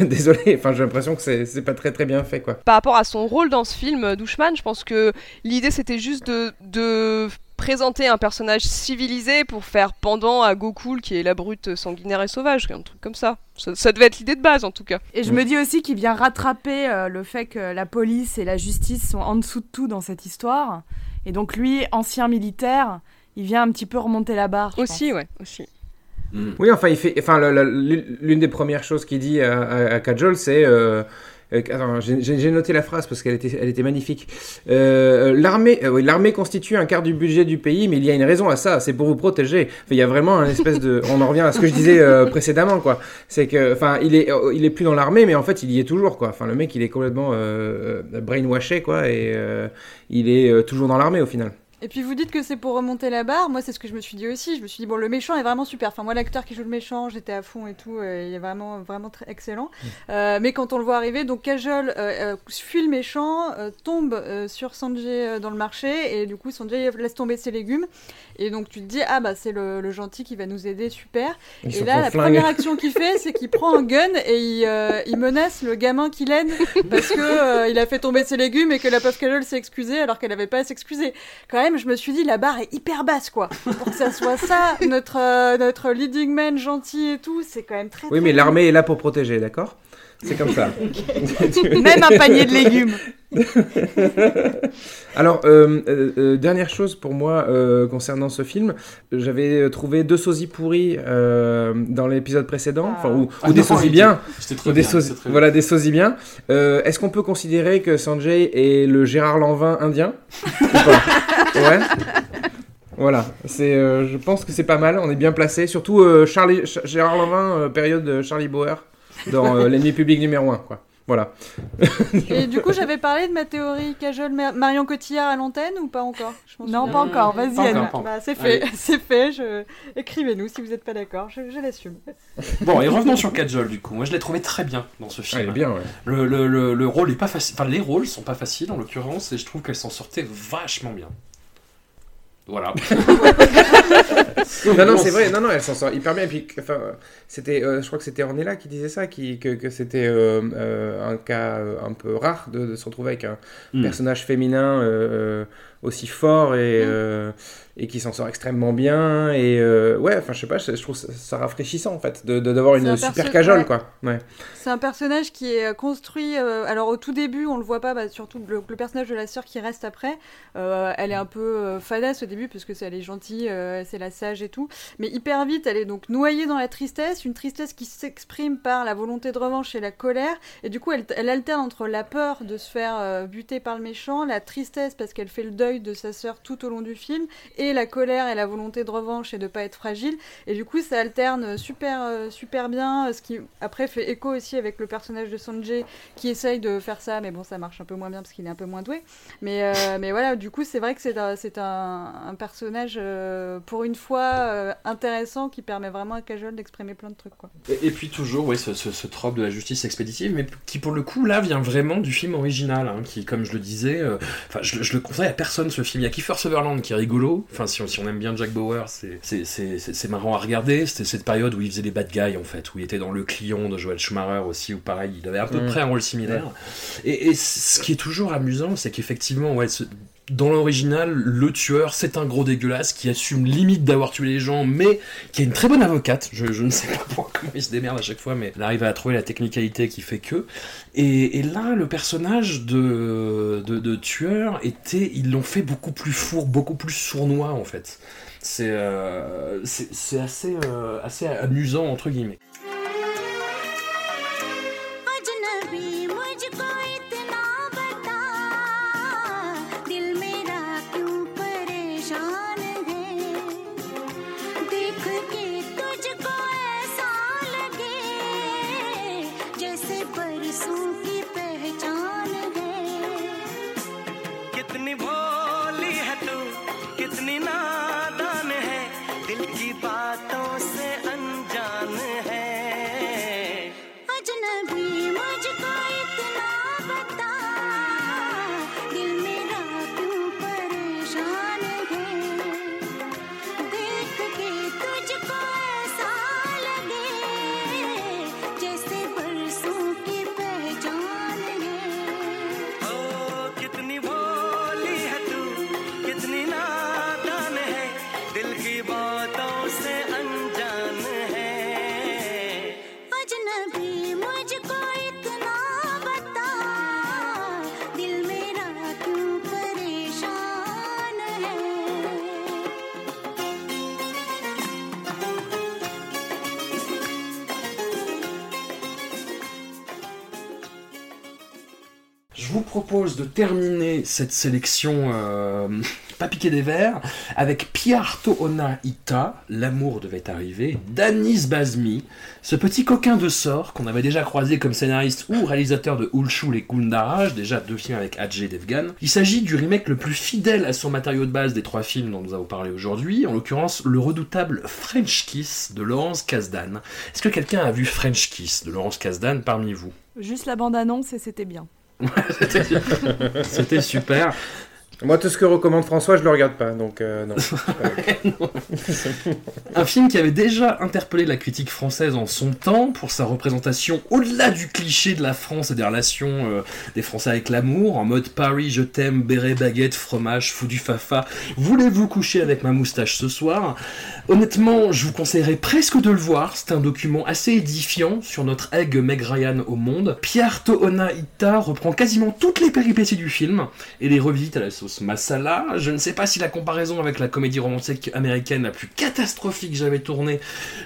Désolé, enfin, j'ai l'impression que c'est c'est pas très très bien fait, quoi. Par rapport à son rôle dans ce film, Douchman, je pense que l'idée c'était juste de, de présenter un personnage civilisé pour faire pendant à Goku qui est la brute sanguinaire et sauvage, un truc comme ça. Ça, ça devait être l'idée de base en tout cas. Et je me dis aussi qu'il vient rattraper euh, le fait que la police et la justice sont en dessous de tout dans cette histoire. Et donc lui, ancien militaire, il vient un petit peu remonter la barre. Aussi, pense. ouais, aussi. Mm. Oui, enfin, il fait, enfin, l'une des premières choses qu'il dit à, à, à Kajol, c'est, euh, euh, j'ai noté la phrase parce qu'elle était, elle était magnifique. Euh, l'armée, euh, oui, l'armée constitue un quart du budget du pays, mais il y a une raison à ça, c'est pour vous protéger. Enfin, il y a vraiment un espèce de, on en revient à ce que je disais précédemment, quoi. C'est que, enfin, il est, il est plus dans l'armée, mais en fait, il y est toujours, quoi. Enfin, le mec, il est complètement brainwashé, quoi, et il est toujours dans l'armée au final. Et puis vous dites que c'est pour remonter la barre. Moi, c'est ce que je me suis dit aussi. Je me suis dit, bon, le méchant est vraiment super. Enfin, moi, l'acteur qui joue le méchant, j'étais à fond et tout. euh, il est vraiment, vraiment très excellent. Euh, mais quand on le voit arriver, donc Kajol euh, euh, fuit le méchant, euh, tombe sur Sanjay dans le marché. Et du coup, Sanjay laisse tomber ses légumes. Et donc, tu te dis, ah bah, c'est le, le gentil qui va nous aider, super. Ils Et là, la flingue. première action qu'il fait, c'est qu'il prend un gun et il, il menace le gamin qu'il aide parce que il a fait tomber ses légumes et que la pauvre Kajol s'est excusée alors qu'elle avait pas à s'excuser. Quand même, je me suis dit, la barre est hyper basse, quoi. Pour que ça soit ça, notre, euh, notre leading man gentil et tout, c'est quand même très. Oui, très mais l'armée est là pour protéger, d'accord? C'est comme ça. Même un panier de légumes. Alors, euh, euh, euh, dernière chose pour moi euh, concernant ce film, j'avais trouvé deux sosies pourris euh, dans l'épisode précédent, enfin, ou, Ah ou des sosies bien, ou des sosis- voilà, des sosies bien. Euh, Est-ce qu'on peut considérer que Sanjay est le Gérard Lanvin indien Ou pas Ouais. Voilà, c'est, euh, je pense que c'est pas mal, on est bien placé, surtout euh, Charlie, Ch- Gérard Lanvin, euh, période de Charlie Bauer, dans euh, L'ennemi public numéro 1, quoi. Voilà. Et du coup, j'avais parlé de ma théorie Cajol Mar- Marion Cotillard à l'antenne ou pas encore? Je Non, pas encore. Vas-y, Anne. Bah, c'est fait, c'est fait. Je... Écrivez-nous si vous n'êtes pas d'accord, je, je l'assume. Bon, et revenons sur Kajol du coup. Moi, je l'ai trouvé très bien dans ce film. Est bien, ouais. Le, le, le, le rôle est pas facile. Enfin, les rôles sont pas faciles en l'occurrence, et je trouve qu'elle s'en sortait vachement bien. Voilà. Non, non, c'est vrai. Non, non, elle s'en sort hyper bien. Et puis, enfin, c'était, euh, je crois que c'était Ornella qui disait ça, qui, que, que c'était euh, euh, un cas euh, un peu rare de, de se retrouver avec un Mm. personnage féminin aussi fort et, Mm. euh, et qui s'en sort extrêmement bien. Et euh, ouais, enfin, je sais pas, je, je trouve ça, ça rafraîchissant en fait, de, de- d'avoir une un super cajole, ouais. quoi. Ouais. C'est un personnage qui est construit. euh, alors au tout début, on le voit pas, bah, surtout le, le personnage de la sœur qui reste après. elle est un peu fadasse au début parce que elle est gentille, c'est la sage et tout. Mais hyper vite, elle est donc noyée dans la tristesse, une tristesse qui s'exprime par la volonté de revanche et la colère. Et du coup, elle, elle alterne entre la peur de se faire buter par le méchant, la tristesse parce qu'elle fait le deuil de sa sœur tout au long du film, et la colère et la volonté de revanche et de pas être fragile. Et du coup, ça alterne super, euh, super bien, ce qui après fait écho aussi avec le personnage de Sanjay qui essaye de faire ça, mais bon, ça marche un peu moins bien parce qu'il est un peu moins doué. Mais, euh, mais voilà, du coup, c'est vrai que c'est un, un, un personnage, euh, pour une fois, euh, intéressant qui permet vraiment à Cajol d'exprimer plein de trucs. Quoi. Et, puis toujours, ouais, ce, ce, trope de la justice expéditive, mais qui pour le coup là vient vraiment du film original, hein, qui, comme je le disais, euh, enfin, je, je le conseille à personne ce film. Il y a Kiefer Sutherland qui est rigolo. Enfin, si on, si on aime bien Jack Bauer, c'est marrant à regarder. C'était cette période où il faisait les bad guys en fait, où il était dans le client de Joel Schumacher aussi, où pareil, il avait à peu Mm. près un rôle similaire. Et, et ce qui est toujours amusant, c'est qu'effectivement, ouais, ce- dans l'original, le tueur, c'est un gros dégueulasse qui assume limite d'avoir tué les gens, mais qui est une très bonne avocate. Je, ne sais pas pourquoi, comment il se démerde à chaque fois, mais elle arrive à trouver la technicalité qui fait que. Et, là, le personnage de, de, tueur était, ils l'ont fait beaucoup plus fourbe, beaucoup plus sournois en fait. C'est euh, assez, euh, assez amusant entre guillemets. Je vous propose de terminer cette sélection euh, pas piqué des verres avec Piarto Ona Ita, L'amour devait arriver, d'Anis Bazmi, ce petit coquin de sort qu'on avait déjà croisé comme scénariste ou réalisateur de Ulchul et Kundaraj, déjà deux films avec Ajay Devgan. Il s'agit du remake le plus fidèle à son matériau de base des trois films dont nous avons parlé aujourd'hui, en l'occurrence le redoutable French Kiss de Laurence Kasdan. Est-ce que quelqu'un a vu French Kiss de Laurence Kasdan parmi vous? Juste la bande-annonce et c'était bien. C'était super. Moi, tout ce que recommande François, je le regarde pas, donc euh, non. Un film qui avait déjà interpellé la critique française en son temps pour sa représentation au-delà du cliché de la France et des relations euh, des Français avec l'amour, en mode Paris, je t'aime, béret, baguette, fromage, fou du fafa, voulez-vous coucher avec ma moustache ce soir? Honnêtement, je vous conseillerais presque de le voir, c'est un document assez édifiant sur notre egg Meg Ryan au monde. Pierre Tohona Ita reprend quasiment toutes les péripéties du film et les revisite à la sauce masala. Je ne sais pas si la comparaison avec la comédie romantique américaine la plus catastrophique que j'avais tournée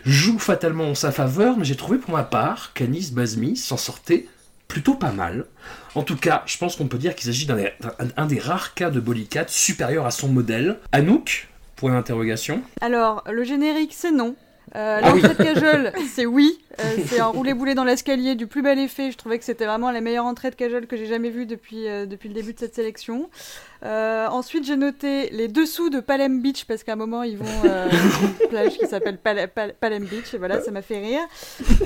joue fatalement en sa faveur, mais j'ai trouvé pour ma part qu'Anis Bazmi s'en sortait plutôt pas mal. En tout cas, je pense qu'on peut dire qu'il s'agit d'un des, rares cas de Bodycat supérieur à son modèle. Anouk Point d'interrogation. Alors, le générique, c'est non. Euh, Ah oui. L'entrée de Cajol, c'est oui. Euh, c'est un roulé-boulé dans l'escalier du plus bel effet. Je trouvais que c'était vraiment la meilleure entrée de Cajol que j'ai jamais vue depuis, euh, depuis le début de cette sélection. Euh, ensuite, j'ai noté les dessous de Palm Beach parce qu'à un moment, ils vont euh, sur une plage qui s'appelle Pal- Pal- Palm Beach et voilà, ça m'a fait rire.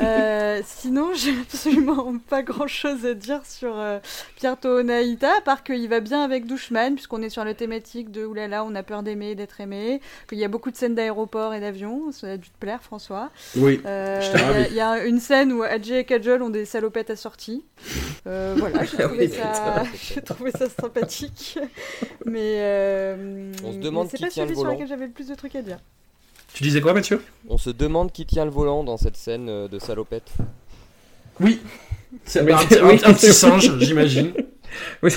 Euh, sinon, j'ai absolument pas grand-chose à dire sur euh, Pierre Tohonaïta, à part qu'il va bien avec Douchman puisqu'on est sur la thématique de oulala, on a peur d'aimer, d'être aimé, qu'il y a beaucoup de scènes d'aéroport et d'avion. Ça a dû te plaire, François. Oui. Euh, Il y a- ravi. il y, a une scène où Adji et Kajol ont des salopettes assorties. Euh, voilà, j'ai Ah trouvé, ça... j'ai trouvé ça sympathique. Mais euh, On se demande c'est qui pas tient le celui sur volant. lequel j'avais le plus de trucs à dire. Tu disais quoi, Mathieu? On se demande qui tient le volant dans cette scène euh, de salopette. Oui. C'est un, petit- un- oui. un petit singe, j'imagine. Oui.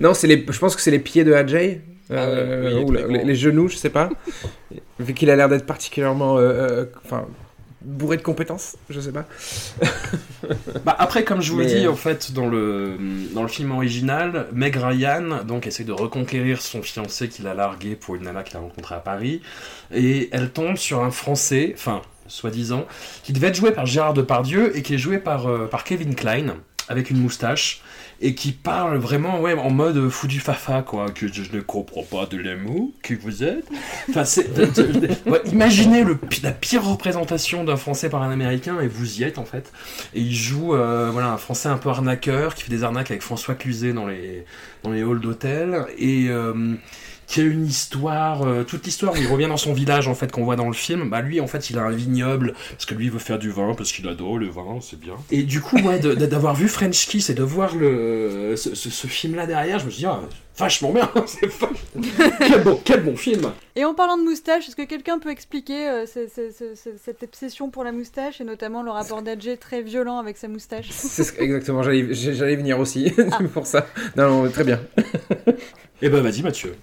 non, c'est les, je pense que c'est les pieds de Ajay. Ah euh, ouais, oui, ou les, les genoux, je sais pas. Vu qu'il a l'air d'être particulièrement. euh, euh, Enfin. Bourré de compétences, je sais pas. Bah, après, comme je vous le Mais- dis, en fait, dans le, dans le film original, Meg Ryan donc, essaie de reconquérir son fiancé qu'il a largué pour une nana qu'il a rencontrée à Paris. Et elle tombe sur un Français, enfin, soi-disant, qui devait être joué par Gérard Depardieu et qui est joué par, euh, par Kevin Klein, avec une moustache. Et qui parle vraiment ouais, en mode fou du fafa, quoi. Que je, ne comprends pas de l'amour que vous êtes. Enfin, c'est. imaginez le, la pire représentation d'un Français par un Américain, et vous y êtes en fait. Et il joue euh, voilà, un Français un peu arnaqueur qui fait des arnaques avec François Cluzet dans les, dans les halls d'hôtel. Et euh, qui a une histoire, euh, toute l'histoire où il revient dans son village en fait qu'on voit dans le film. Bah lui en fait il a un vignoble parce que lui il veut faire du vin parce qu'il adore le vin, c'est bien. Et du coup ouais d'avoir vu French Kiss et de voir le ce, ce, film là derrière, je me suis dit ah, vachement bien, c'est quel bon quel bon film. Et en parlant de moustache, est-ce que quelqu'un peut expliquer euh, ce- ce- ce- ce- cette obsession pour la moustache et notamment le rapport d'Adjé très violent avec sa moustache? C'est ce- exactement, j'allais j'allais venir aussi pour ça. Non, non, très bien. Et ben vas-y Mathieu.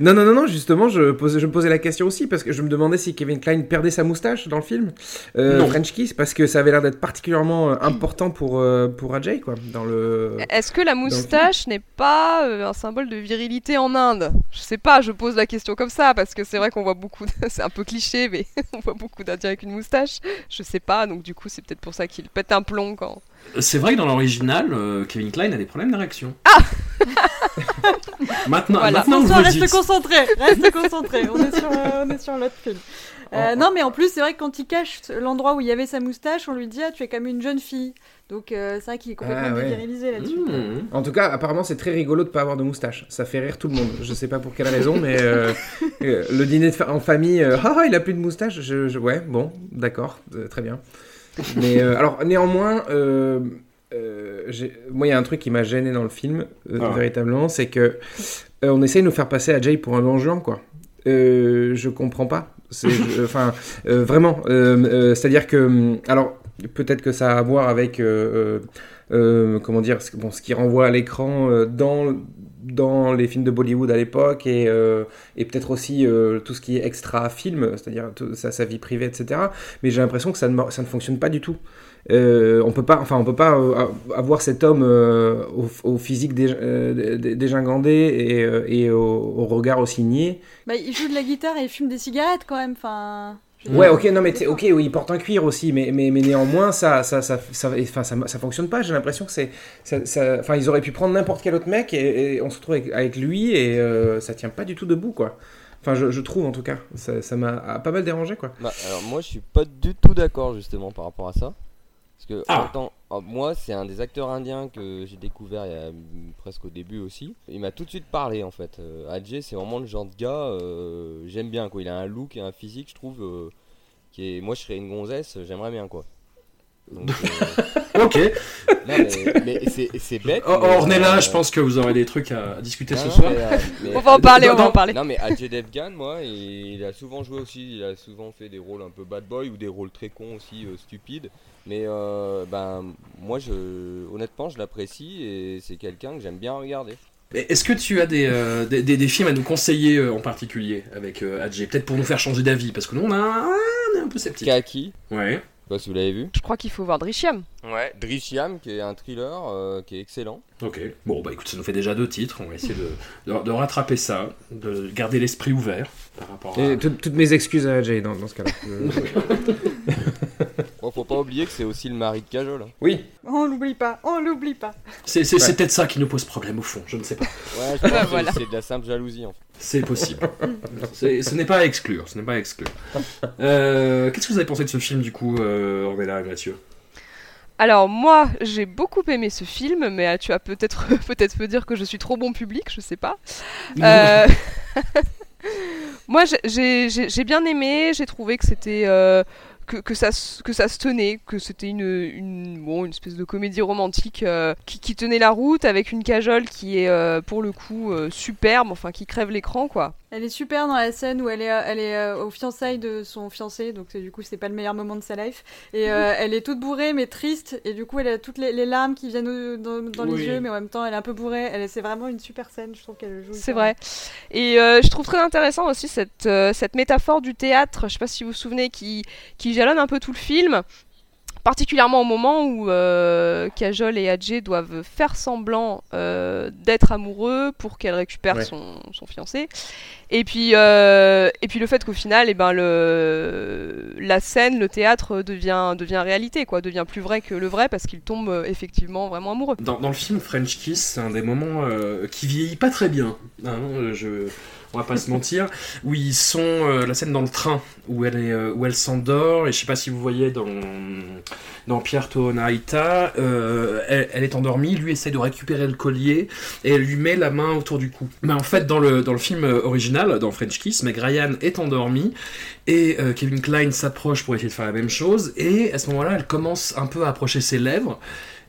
Non, non, non, non, justement, je, posais, je me posais la question aussi parce que je me demandais si Kevin Klein perdait sa moustache dans le film. Euh, Non. French Kiss, parce que ça avait l'air d'être particulièrement euh, important pour, euh, pour Ajay, quoi, dans le... Est-ce que la moustache n'est pas euh, un symbole de virilité en Inde? Je sais pas, je pose la question comme ça parce que c'est vrai qu'on voit beaucoup, de- c'est un peu cliché, mais on voit beaucoup d'Indiens avec une moustache. Je sais pas, donc du coup c'est peut-être pour ça qu'il pète un plomb quand. C'est vrai que dans l'original, euh, Kevin Klein a des problèmes d'érection. maintenant, Voilà. maintenant vous le reste dites. concentré, reste concentré. On est sur, euh, on est sur l'autre film. Euh, non, mais en plus, c'est vrai que quand il cache l'endroit où il y avait sa moustache, on lui dit Ah, tu es comme une jeune fille. Donc, euh, c'est vrai qu'il est complètement Ah, ouais. dévirilisé là-dessus. Mmh. En tout cas, apparemment, c'est très rigolo de pas avoir de moustache. Ça fait rire tout le monde. Je sais pas pour quelle raison, mais euh, le dîner de fa- en famille, euh, ah, ah, il a plus de moustache. Je, je- ouais, bon, d'accord, euh, très bien. Mais euh, alors, néanmoins, euh, euh, moi, il y a un truc qui m'a gêné dans le film, Ah. véritablement, c'est que on essaye de nous faire passer à Jay pour un don quoi. Je comprends pas. Enfin, vraiment. C'est-à-dire que, hum, alors, peut-être que ça a à voir avec, euh, euh, euh, comment dire, ce, bon, ce qui renvoie à l'écran euh, dans dans les films de Bollywood à l'époque et, euh, et peut-être aussi euh, tout ce qui est extra film, c'est-à-dire sa, vie privée, etc. Mais j'ai l'impression que ça ne, ça ne fonctionne pas du tout. Euh, on peut pas, enfin, on peut pas avoir cet homme au, au physique dé, dé- dégingandé et, et au, au regard aussi niais. Bah, il joue de la guitare et il fume des cigarettes quand même. Enfin. Ouais, ok, non, mais ok, oui, il porte un cuir aussi, mais, mais, mais néanmoins, ça, ça, ça, ça, enfin, ça, ça fonctionne pas. J'ai l'impression que c'est, ça, ça- enfin, ils auraient pu prendre n'importe quel autre mec et, et on se retrouve avec, avec lui et euh, ça tient pas du tout debout, quoi. Enfin, je, je trouve en tout cas, ça, ça m'a pas mal dérangé, quoi. Bah, alors moi je suis pas du tout d'accord justement par rapport à ça. Parce que Ah. autant- ah, moi c'est un des acteurs indiens que j'ai découvert il y a mm, presque au début aussi. Il m'a tout de suite parlé en fait. Euh, Ajay c'est vraiment le genre de gars, euh, j'aime bien quoi. Il a un look et un physique je trouve euh, qui est... Moi je serais une gonzesse, j'aimerais bien quoi. Donc, euh, Ok. non, mais, mais c'est bête. Oh, mais, Ornella, euh, je pense que vous aurez des trucs à discuter ce soir. mais, euh, mais- On va en parler, on va en parler. Non mais Ajay Devgan, moi, il, il a souvent joué aussi, il a souvent fait des rôles un peu bad boy ou des rôles très cons aussi, euh, stupides. Mais euh, ben moi, je, honnêtement, je l'apprécie et c'est quelqu'un que j'aime bien regarder. Est-ce que tu as des, euh, des, des- des films à nous conseiller euh, en particulier avec euh, Adjé Peut-être pour nous faire changer d'avis, parce que nous on, a un- on est un peu sceptique. Kaki, Ouais. Je crois qu'il faut voir Drishiam. Ouais. Drishiam, qui est un thriller euh, qui est excellent. Ok, bon bah écoute, ça nous fait déjà deux titres, on va essayer de, de- de rattraper ça, de garder l'esprit ouvert par rapport à... Et tout- toutes mes excuses à Jay dans, dans ce cas-là. Bon, faut pas oublier que c'est aussi le mari de Cajol. hein. oui. On l'oublie pas, on l'oublie pas. C'est Ouais. peut-être ça qui nous pose problème au fond, je ne sais pas. Ouais, je pense Bah, que voilà. c'est de la simple jalousie en fait. C'est possible. C'est- ce n'est pas à exclure, ce n'est pas à exclure. Euh, Qu'est-ce que vous avez pensé de ce film du coup, euh, Ornella et Mathieu? Alors moi, j'ai beaucoup aimé ce film, mais euh, tu vas peut-être peut-être me dire que je suis trop bon public, je sais pas. Euh, moi, j'ai- bien aimé, j'ai trouvé que c'était euh, que, que ça se- que ça se tenait, que c'était une, une bon une espèce de comédie romantique euh, qui, qui tenait la route avec une cajole qui est pour le coup superbe, enfin qui crève l'écran quoi. Elle est super dans la scène où elle est, euh, elle est euh, au fiançailles de son fiancé, donc c'est- du coup c'est pas le meilleur moment de sa life. Et euh, elle est toute bourrée mais triste, et du coup elle a toutes les, les larmes qui viennent au- dans, dans Oui. les yeux, mais en même temps elle est un peu bourrée. Elle, c'est vraiment une super scène, je trouve qu'elle joue. C'est vrai. Et euh, je trouve très intéressant aussi cette, euh, cette métaphore du théâtre, je sais pas si vous vous souvenez, qui, qui jalonne un peu tout le film. Particulièrement au moment où euh, Kajol et Adjé doivent faire semblant euh, d'être amoureux pour qu'elle récupère Ouais. son, son fiancé. Et puis, euh, et puis le fait qu'au final, eh ben, le, la scène, le théâtre devient, devient réalité, quoi, devient plus vrai que le vrai parce qu'il tombe euh, effectivement vraiment amoureux. dans, dans le film French Kiss, c'est un des moments euh, qui vieillit pas très bien. hein, je... On va pas se mentir. Où ils sont. euh, la scène dans le train, où elle, euh, où elle s'endort, et je sais pas si vous voyez dans, dans Pierre Tohonaïta, euh, elle, est endormie, lui essaie de récupérer le collier, et elle lui met la main autour du cou. Mais en fait, dans le, film original, dans French Kiss, Meg Ryan est endormie, et Kevin Klein s'approche pour essayer de faire la même chose, et à ce moment-là, elle commence un peu à approcher ses lèvres.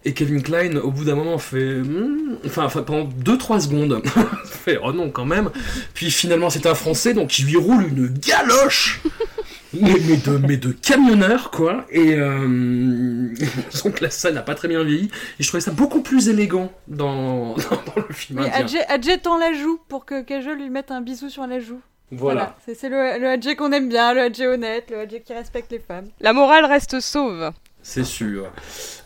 Et Kevin Klein, au bout d'un moment, fait. Hmm Enfin, pendant 2-3 secondes, fait Oh non, quand même. Puis finalement, c'est un Français, donc il lui roule une galoche mais, mais de, mais de camionneur, quoi. Et. Euh... donc la scène n'a pas très bien vieilli. Et je trouvais ça beaucoup plus élégant dans, dans le film. Adjé, Adjé tend la joue pour que Kajol lui mette un bisou sur la joue. Voilà. C'est, c'est le, le qu'on aime bien, le Adjé honnête, le Adjé qui respecte les femmes. La morale reste sauve. C'est sûr.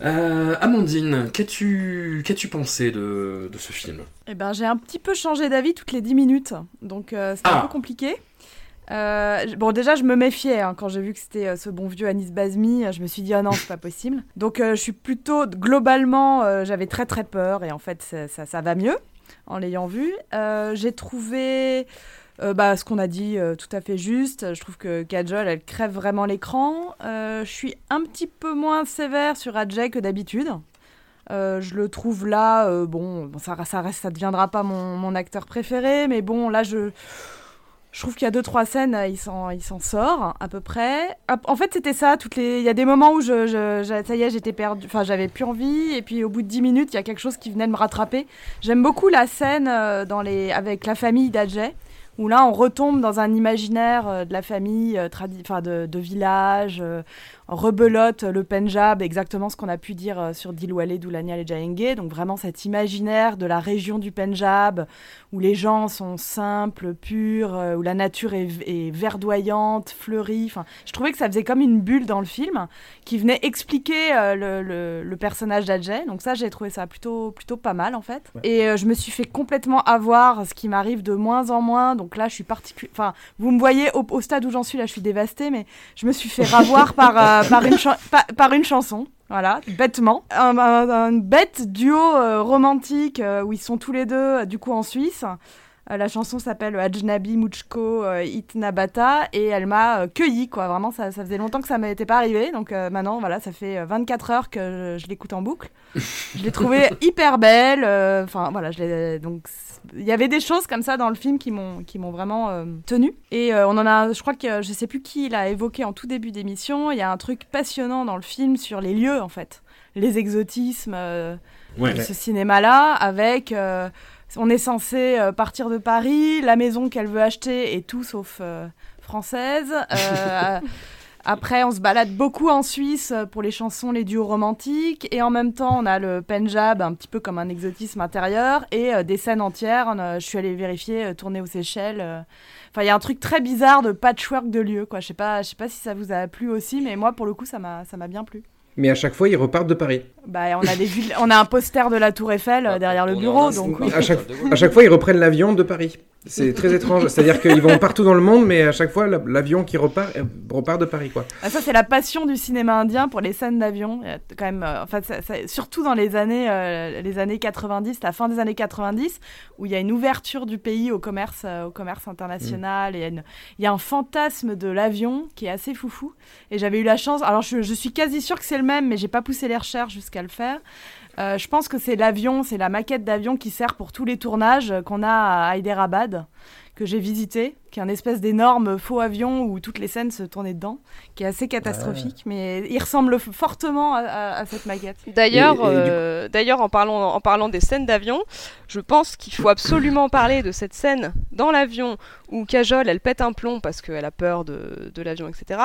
Euh, Amandine, qu'as-tu qu'as-tu pensé de, de ce film? Eh ben, j'ai un petit peu changé d'avis toutes les 10 minutes, donc euh, c'était Ah. un peu compliqué. Euh, bon, déjà, je me méfiais hein, quand j'ai vu que c'était euh, ce bon vieux Anis Bazmi. Je me suis dit, ah non, c'est pas possible. Donc, euh, je suis plutôt, globalement, j'avais très très peur et en fait, ça, ça, ça va mieux en l'ayant vu. J'ai trouvé euh, bah, ce qu'on a dit euh, tout à fait juste. Je trouve que Kajol, elle crève vraiment l'écran. Euh, je suis un petit peu moins sévère sur Ajay que d'habitude. Je le trouve là, bon, ça, ça reste, ça deviendra pas mon, mon acteur préféré, mais bon, là, je, je trouve qu'il y a deux trois scènes, il s'en, il s'en sort à peu près. En fait, c'était ça. Toutes les, il y a des moments où je, ça y est, j'étais perdue, enfin, j'avais plus envie, et puis au bout de dix minutes, il y a quelque chose qui venait de me rattraper. J'aime beaucoup la scène dans les, avec la famille d'Ajay. Où là, on retombe dans un imaginaire euh, de la famille, euh, de, de village, euh, rebelote le Pendjab, exactement ce qu'on a pu dire euh, sur Dilwale, Doulanial et Jahenge. Donc vraiment cet imaginaire de la région du Pendjab, où les gens sont simples, purs, euh, où la nature est, est verdoyante, fleurie. Enfin, je trouvais que ça faisait comme une bulle dans le film qui venait expliquer euh, le, le- le personnage d'Adjay. Donc ça, j'ai trouvé ça plutôt, plutôt pas mal en fait. Et euh, je me suis fait complètement avoir, ce qui m'arrive de moins en moins. Donc là, je suis particulièrement... Enfin, vous me voyez au, au stade où j'en suis, là, je suis dévastée, mais je me suis fait ravoir par, euh, par, une une chanson. Voilà, bêtement. Un, bête duo euh, romantique euh, où ils sont tous les deux, euh, du coup, en Suisse. Euh, la chanson s'appelle Ajnabi Muchko euh, Itnabata et elle m'a euh, cueilli quoi. Vraiment, ça, ça faisait longtemps que ça m'était pas arrivé. Donc maintenant, voilà, ça fait euh, 24 heures que je, je l'écoute en boucle. je l'ai trouvée hyper belle. Enfin voilà, je donc il y avait des choses comme ça dans le film qui m'ont qui m'ont vraiment euh, tenu. Et euh, on en a, je crois que je sais plus qui l'a évoqué en tout début d'émission. Il y a un truc passionnant dans le film sur les lieux en fait, les exotismes. euh, Ouais. de ce cinéma-là, avec euh, on est censé euh, partir de Paris, la maison qu'elle veut acheter est tout sauf euh, française. euh, Après, on se balade beaucoup en Suisse pour les chansons, les duos romantiques. Et en même temps, on a le Punjab, un petit peu comme un exotisme intérieur. Et euh, des scènes entières. A- je suis allée vérifier, euh, tourner aux Seychelles. euh. Enfin, il y a un truc très bizarre de patchwork de lieux, quoi. Je sais pas, je sais pas si ça vous a plu aussi, mais moi, pour le coup, ça m'a bien plu. Mais à chaque fois, ils repartent de Paris. Bah, on a, des vues- on a un poster de la Tour Eiffel euh, derrière le bureau, donc Inde. oui. À chaque, à chaque fois, ils reprennent l'avion de Paris. C'est très étrange. C'est-à-dire qu'ils vont partout dans le monde, mais à chaque fois, la- l'avion qui repart euh, repart de Paris, quoi. Ah, ça, c'est la passion du cinéma indien pour les scènes d'avion. Euh, en fait, ça- ça- surtout dans les années, euh, les années 90, la fin des années 90, où il y a une ouverture du pays au commerce, au commerce international. Et il y a une- il y, a un fantasme de l'avion qui est assez foufou. Et j'avais eu la chance. Alors, je, je suis quasi sûre que c'est le même, mais j'ai pas poussé les recherches jusqu'à le faire. Euh, je pense que c'est l'avion, c'est la maquette d'avion qui sert pour tous les tournages qu'on a à Hyderabad, que j'ai visité, qui est un espèce d'énorme faux avion où toutes les scènes se tournaient dedans, qui est assez catastrophique, mais il ressemble fortement à, à- à cette maquette. D'ailleurs, euh, d'ailleurs, en parlant, en parlant des scènes d'avion, je pense qu'il faut absolument parler de cette scène dans l'avion où Kajol, elle pète un plomb parce qu'elle a peur de, de l'avion, etc.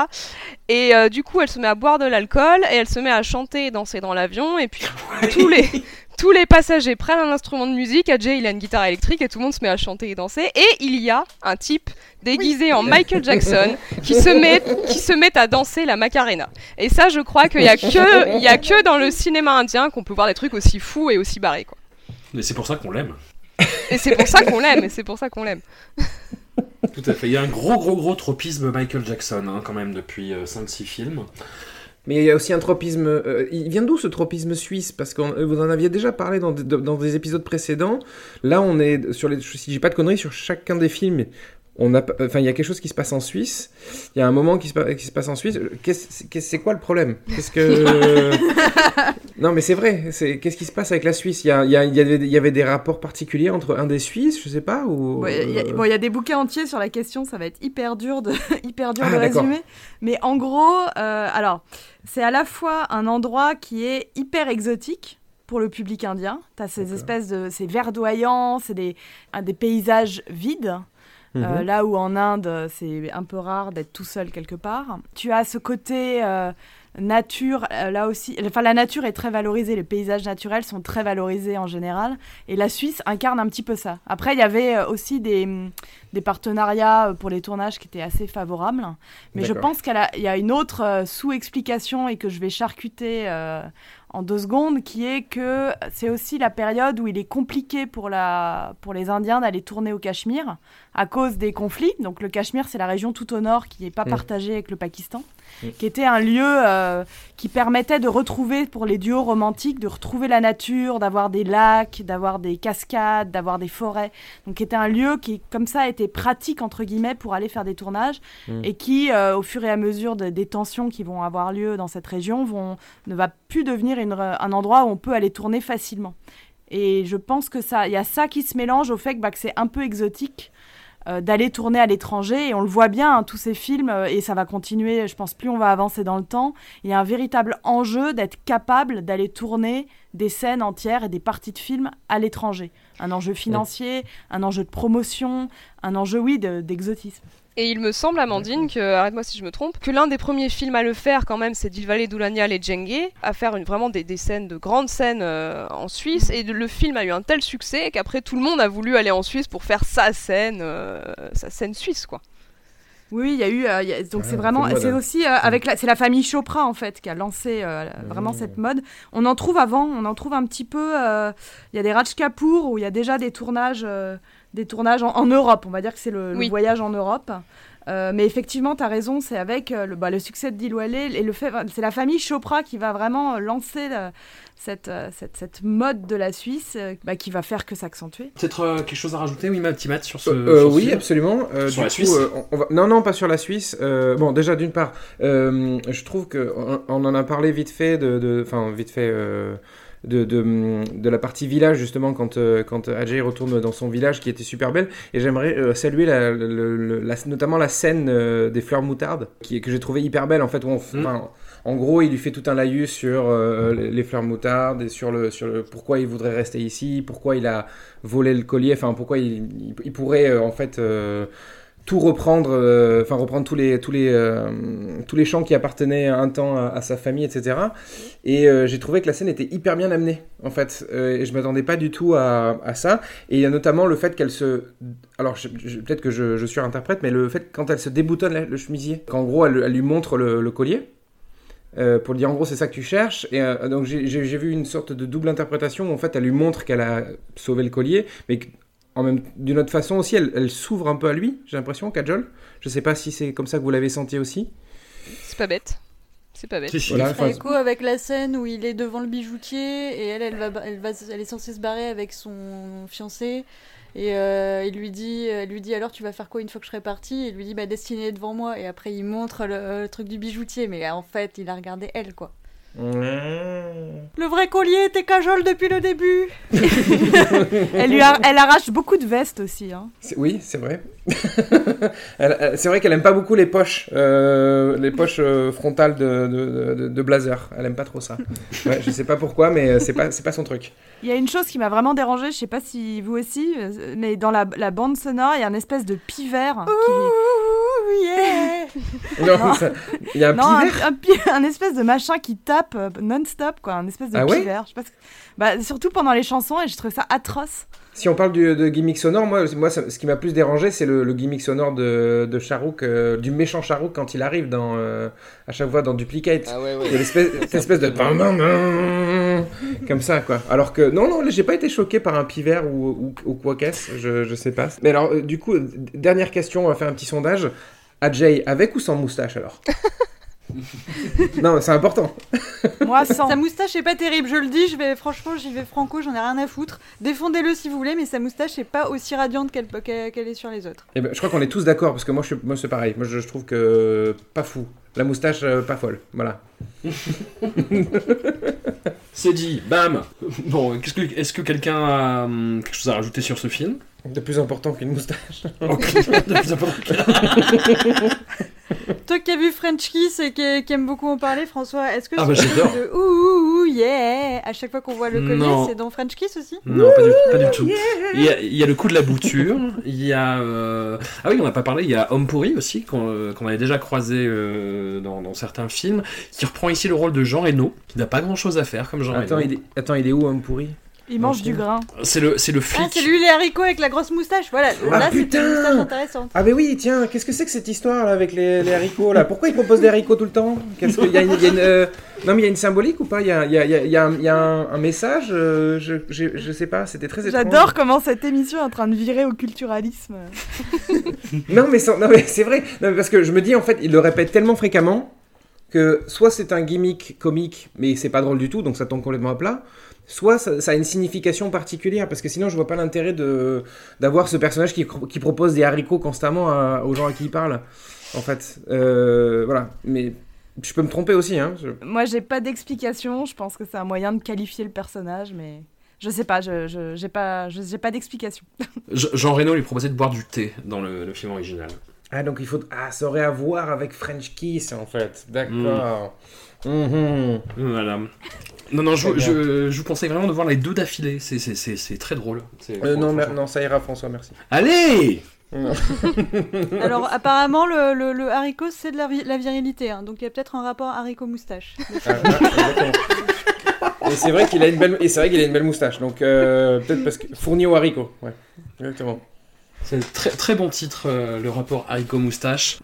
Et euh, du coup, elle se met à boire de l'alcool et elle se met à chanter et danser dans l'avion. Et puis tous les tous les passagers prennent un instrument de musique. Ajay, il a une guitare électrique et tout le monde se met à chanter et danser. Et il y a un type déguisé en Michael Jackson qui se met qui se met à danser la Macarena. Et ça, je crois qu'il y a que il y a que dans le cinéma indien qu'on peut voir des trucs aussi fous et aussi barrés. Quoi. Mais c'est pour ça qu'on l'aime. Et c'est pour ça qu'on l'aime. Et c'est pour ça qu'on l'aime. Tout à fait. Il y a un gros, gros, gros tropisme Michael Jackson, hein, quand même, depuis 5-6 films. Mais il y a aussi un tropisme. euh, il vient d'où ce tropisme suisse? Parce que vous en aviez déjà parlé dans, dans des épisodes précédents. Là, on est sur les. Si j'ai pas de conneries, sur chacun des films. On a, enfin, il y a quelque chose qui se passe en Suisse. Il y a un moment qui se, pa- qui se passe en Suisse. Qu'est-ce, c'est quoi le problème? Qu'est-ce que Non, mais c'est vrai. C'est qu'est-ce qui se passe avec la Suisse? Il y, a, il y, a- il y avait, il y avait des rapports particuliers entre un des Suisses, je sais pas, ou. Ouais, il y a- bon, il y a des bouquins entiers sur la question, ça va être hyper dur de, hyper dur Ah, de résumer. Mais en gros, euh, alors, c'est à la fois un endroit qui est hyper exotique pour le public indien. Tu as ces espèces de. C'est verdoyant, c'est des, un- des paysages vides. Mhm. Euh, là où en Inde, c'est un peu rare d'être tout seul quelque part. Tu as ce côté euh, nature, euh, là aussi. Enfin, la nature est très valorisée, les paysages naturels sont très valorisés en général. Et la Suisse incarne un petit peu ça. Après, il y avait euh, aussi des, des partenariats euh, pour les tournages qui étaient assez favorables. Mais je pense qu'il y a une autre sous-explication et que je vais charcuter euh, en deux secondes, qui est que c'est aussi la période où il est compliqué pour, la, pour les Indiens d'aller tourner au Cachemire à cause des conflits. Donc le Cachemire, c'est la région tout au nord qui n'est pas Mm. partagée avec le Pakistan, Qui était un lieu euh, qui permettait de retrouver, pour les duos romantiques, de retrouver la nature, d'avoir des lacs, d'avoir des cascades, d'avoir des forêts. Donc qui était un lieu qui, comme ça, était pratique, entre guillemets, pour aller faire des tournages Mm. et qui, euh, au fur et à mesure de- des tensions qui vont avoir lieu dans cette région, vont, ne va plus devenir une- un endroit où on peut aller tourner facilement. Et je pense que ça, il y a ça qui se mélange au fait que, bah, que c'est un peu exotique euh, d'aller tourner à l'étranger. Et on le voit bien, hein, tous ces films, euh, et ça va continuer, je pense, plus on va avancer dans le temps. Il y a un véritable enjeu d'être capable d'aller tourner des scènes entières et des parties de films à l'étranger. Un enjeu financier, un enjeu de promotion, un enjeu, oui, de- d'exotisme. Et il me semble, Amandine, que, arrête-moi si je me trompe, que l'un des premiers films à le faire, quand même, c'est Dilwale Doulanial et Djengue, à faire une, vraiment des, des scènes, de grandes scènes euh, en Suisse. Et de- le film a eu un tel succès qu'après, tout le monde a voulu aller en Suisse pour faire sa scène, euh, sa scène suisse, quoi. Oui, il y a eu. euh, il y a- donc Ah, c'est vraiment, c'est hein. aussi euh, avec la, c'est la famille Chopra en fait qui a lancé euh, vraiment Mmh. cette mode. On en trouve avant, on en trouve un petit peu. euh, Il y a des Raj Kapoor où il y a déjà des tournages, euh, des tournages en, en Europe. On va dire que c'est le, voyage en Europe. Euh, mais effectivement, tu as raison, c'est avec euh, le, bah, le succès de Dilwale et le fait, c'est la famille Chopra qui va vraiment euh, lancer euh, cette, euh, cette, cette mode de la Suisse euh, bah, qui va faire que s'accentuer. Peut-être euh, quelque chose à rajouter, oui, ma petite Matt, sur ce. Euh, sur oui, absolument. Euh, Sur du la coup, Suisse euh, on- on va... Non, non, pas sur la Suisse. Euh, bon, déjà, d'une part, euh, je trouve que on, on en a parlé vite fait de, de- enfin, vite fait. De, de, de la partie village justement quand, euh, quand Ajay retourne dans son village qui était super belle et j'aimerais euh, saluer la, notamment la scène euh, des fleurs moutardes qui, que j'ai trouvé hyper belle en fait où on, Mm. enfin, en gros il lui fait tout un laïus sur euh, les, les fleurs moutardes et sur le, sur le pourquoi il voudrait rester ici pourquoi il a volé le collier enfin pourquoi il, il- il pourrait euh, en fait euh, tout reprendre, euh, enfin reprendre tous les tous les euh, tous les chants qui appartenaient un temps à, sa famille, etc. Et euh, j'ai trouvé que la scène était hyper bien amenée, en fait. Et je m'attendais pas du tout à, à ça. Et il y a notamment le fait qu'elle se, alors peut-être que je, je surinterprète, mais le fait quand elle se déboutonne le chemisier, qu'en gros elle, lui montre le, le collier. pour lui dire en gros c'est ça que tu cherches et donc j'ai- vu une sorte de double interprétation où en fait elle lui montre qu'elle a sauvé le collier mais en même d'une autre façon aussi, elle, elle s'ouvre un peu à lui, j'ai l'impression, Kajol. Je sais pas si c'est comme ça que vous l'avez senti aussi. C'est pas bête. C'est pas bête. Voilà, Ça enfin, écho avec la scène où il est devant le bijoutier et elle, elle, va, elle, va, elle est censée se barrer avec son fiancé. Et euh, il lui dit, elle lui dit alors tu vas faire quoi une fois que je serai parti Il lui dit bah destinée est devant moi et après il montre le, le truc du bijoutier mais en fait il a regardé elle quoi. Le vrai collier était cajole depuis le début. Elle, lui a- elle arrache beaucoup de vestes aussi. Hein. Oui, c'est vrai. C'est vrai qu'elle aime pas beaucoup les poches, euh, les poches euh, frontales de, de, de- de blazer. Elle aime pas trop ça. Ouais, je sais pas pourquoi, mais euh, c'est pas, c'est pas son truc. Il y a une chose qui m'a vraiment dérangée, je sais pas si vous aussi, mais dans la, la bande sonore, il y a une espèce de pivert. qui- Ouh, yeah. Non, ça- il y a un non, un, pivert? un un espèce de machin qui tape euh, non-stop, quoi, un espèce de Ah ouais pivert. Je sais pas ce que- bah, surtout pendant les chansons, et j'ai trouvé ça atroce. Si on parle du- de gimmick sonore, moi, moi ça- ce qui m'a plus dérangé, c'est le, le gimmick sonore de, de Charouk, euh, du méchant Charouk quand il arrive dans, euh, à chaque fois dans Duplicate. Ah ouais, Il y a ouais. l'espèce- cette espèce de bam, bam, bam, comme ça quoi. Alors que non non, j'ai pas été choqué par un pivert ou ou, ou quoi qu'est-ce, je, je sais pas. Mais alors euh, du coup, dernière question, on va faire un petit sondage. Ajay avec ou sans moustache alors? Non, c'est important. Moi, sans. Sa moustache est pas terrible, je le dis, je vais franchement j'y vais franco, j'en ai rien à foutre. Défendez-le si vous voulez, mais sa moustache est pas aussi radiante qu'elle est sur les autres. Et ben, je crois qu'on est tous d'accord parce que moi je suis- moi c'est pareil. Moi je, je trouve que pas fou. La moustache euh, pas folle. Voilà. C'est dit, bam Bon, qu'est-ce que- est-ce que quelqu'un a hum, quelque chose à rajouter sur ce film? De plus important qu'une moustache. Ok, de plus important que- Toi qui as vu French Kiss et qui, qui aime beaucoup en parler, François, est-ce que Ah ce bah, truc j'adore. de ouh, ouh, ouh, yeah à chaque fois qu'on voit le collier, Non. c'est dans French Kiss aussi? Non, pas du, pas du tout. Il y, a, il y a le coup de la bouture, il y a... euh, Ah oui, on n'a pas parlé, il y a Homme pourri aussi, qu'on euh, qu'on avait déjà croisé euh, dans, dans certains films, qui reprend ici le rôle de Jean Reno, qui n'a pas grand-chose à faire comme Jean Attends, Reno. il est, attends, il est où homme pourri Il mange du grain. C'est le, c'est le Ah, flic. c'est lui les haricots avec la grosse moustache, voilà. Ah, Là, putain une moustache intéressante. Ah mais oui, tiens, qu'est-ce que c'est que cette histoire là avec les, les haricots là? Pourquoi ils proposent des haricots tout le temps? Qu'est-ce qu'il y a une, il y a une, euh, Non mais il y a une symbolique ou pas? Il y a, il y a- il y a- il y a un, il y a un- un message euh, je, je, je sais pas, c'était très étrange. J'adore comment cette émission est en train de virer au culturalisme. Non mais, sans- non, mais c'est vrai, Non, mais parce que je me dis en fait, il le répète tellement fréquemment que soit c'est un gimmick comique mais c'est pas drôle du tout donc ça tombe complètement à plat, soit ça, ça a une signification particulière parce que sinon je vois pas l'intérêt de d'avoir ce personnage qui, qui propose des haricots constamment à- aux gens à qui il parle en fait. Euh, voilà, mais je peux me tromper aussi hein. je- Moi, j'ai pas d'explication. Je pense que c'est un moyen de qualifier le personnage, mais je sais pas. Je je- j'ai pas je- j'ai pas d'explication. Je- Jean Reno lui proposait de boire du thé dans le, le film original. Ah donc il faut ah ça aurait à voir avec French Kiss en fait. D'accord. Mhm. Voilà. Non, non, je, je, je vous conseille vraiment de voir les deux d'affilée, c'est- c'est c'est- c'est très drôle. C'est- Euh, non, non, ça ira François, merci. Allez Alors, apparemment, le, le, le haricot, c'est de la, vi- la virilité, hein, donc il y a peut-être un rapport haricot-moustache. Ah, ah. Et c'est vrai qu'il a une belle et c'est vrai qu'il a une belle moustache. Donc euh, peut-être parce que fourni au haricot. Ouais. Exactement. C'est un très, très bon titre, euh, le rapport haricot-moustache.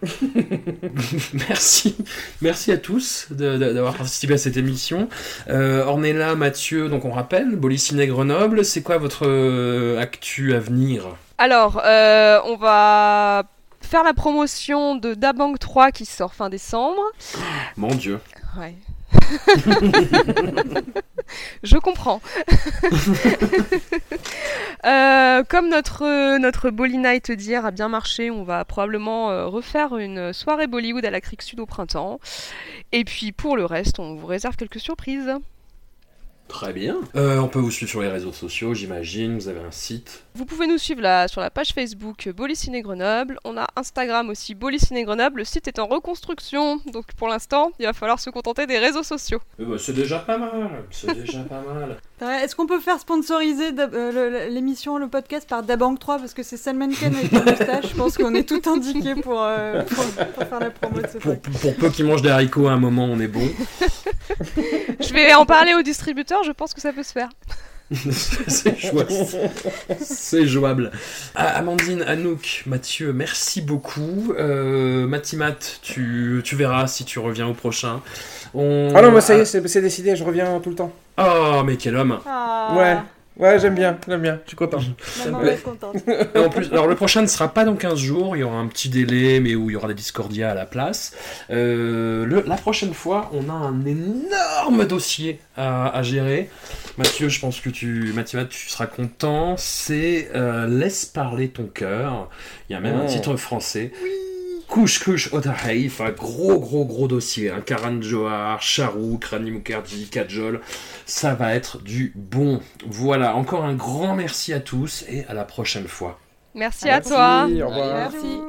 Merci. Merci à tous d'avoir participé à cette émission. Euh, Ornella, Mathieu, donc on rappelle, Boliciné Grenoble, c'est quoi votre euh, actu à venir? Alors, euh, on va faire la promotion de Dabank 3 qui sort fin décembre. Mon dieu. Ouais. Je comprends. Euh, comme notre, notre Bolly Night d'hier a bien marché, on va probablement euh, refaire une soirée Bollywood à la Crique Sud au printemps. Et puis pour le reste, on vous réserve quelques surprises. Très bien. Euh, on peut vous suivre sur les réseaux sociaux, j'imagine. Vous avez un site. Vous pouvez nous suivre là sur la page Facebook Bolly Ciné Grenoble. On a Instagram aussi Bolly Ciné Grenoble. Le site est en reconstruction, donc pour l'instant, il va falloir se contenter des réseaux sociaux. Eh ben, c'est déjà pas mal. C'est déjà pas mal. Ouais, Est-ce qu'on peut faire sponsoriser euh, le- l'émission, le podcast par Dabank 3 parce que c'est Salman Khan avec la moustache. Je pense qu'on est tout indiqué pour, euh, pour, pour faire la promo de ce Pour, truc. pour peu qu'ils mangent des haricots à un moment, on est bon. Je vais en parler au distributeur, je pense que ça peut se faire. c'est jouable. C'est jouable. Ah, Amandine, Anouk, Mathieu, merci beaucoup. Euh, Matimat, tu, tu verras si tu reviens au prochain. On... Ah non, moi ça y est, c'est décidé, je reviens tout le temps. Oh, mais quel homme Ah, Ouais, ouais, j'aime bien, j'aime bien, je suis content. Maman Ouais. est contente. En plus, alors le prochain ne sera pas dans 15 jours, il y aura un petit délai, mais où il y aura des discordias à la place. Euh, le- la prochaine fois, on a un énorme dossier à, à gérer. Mathieu, je pense que tu, Mathieu, tu seras content. C'est euh, Laisse parler ton cœur. Il y a même un Oh. titre français. Couche, couche, Otahay, un gros, gros, gros dossier. Un Karan Johar, Charouk, Rani Mukherjee, Kajol. Ça va être du bon. Voilà, encore un grand merci à tous et à la prochaine fois. Merci à toi. Merci, au revoir. Merci.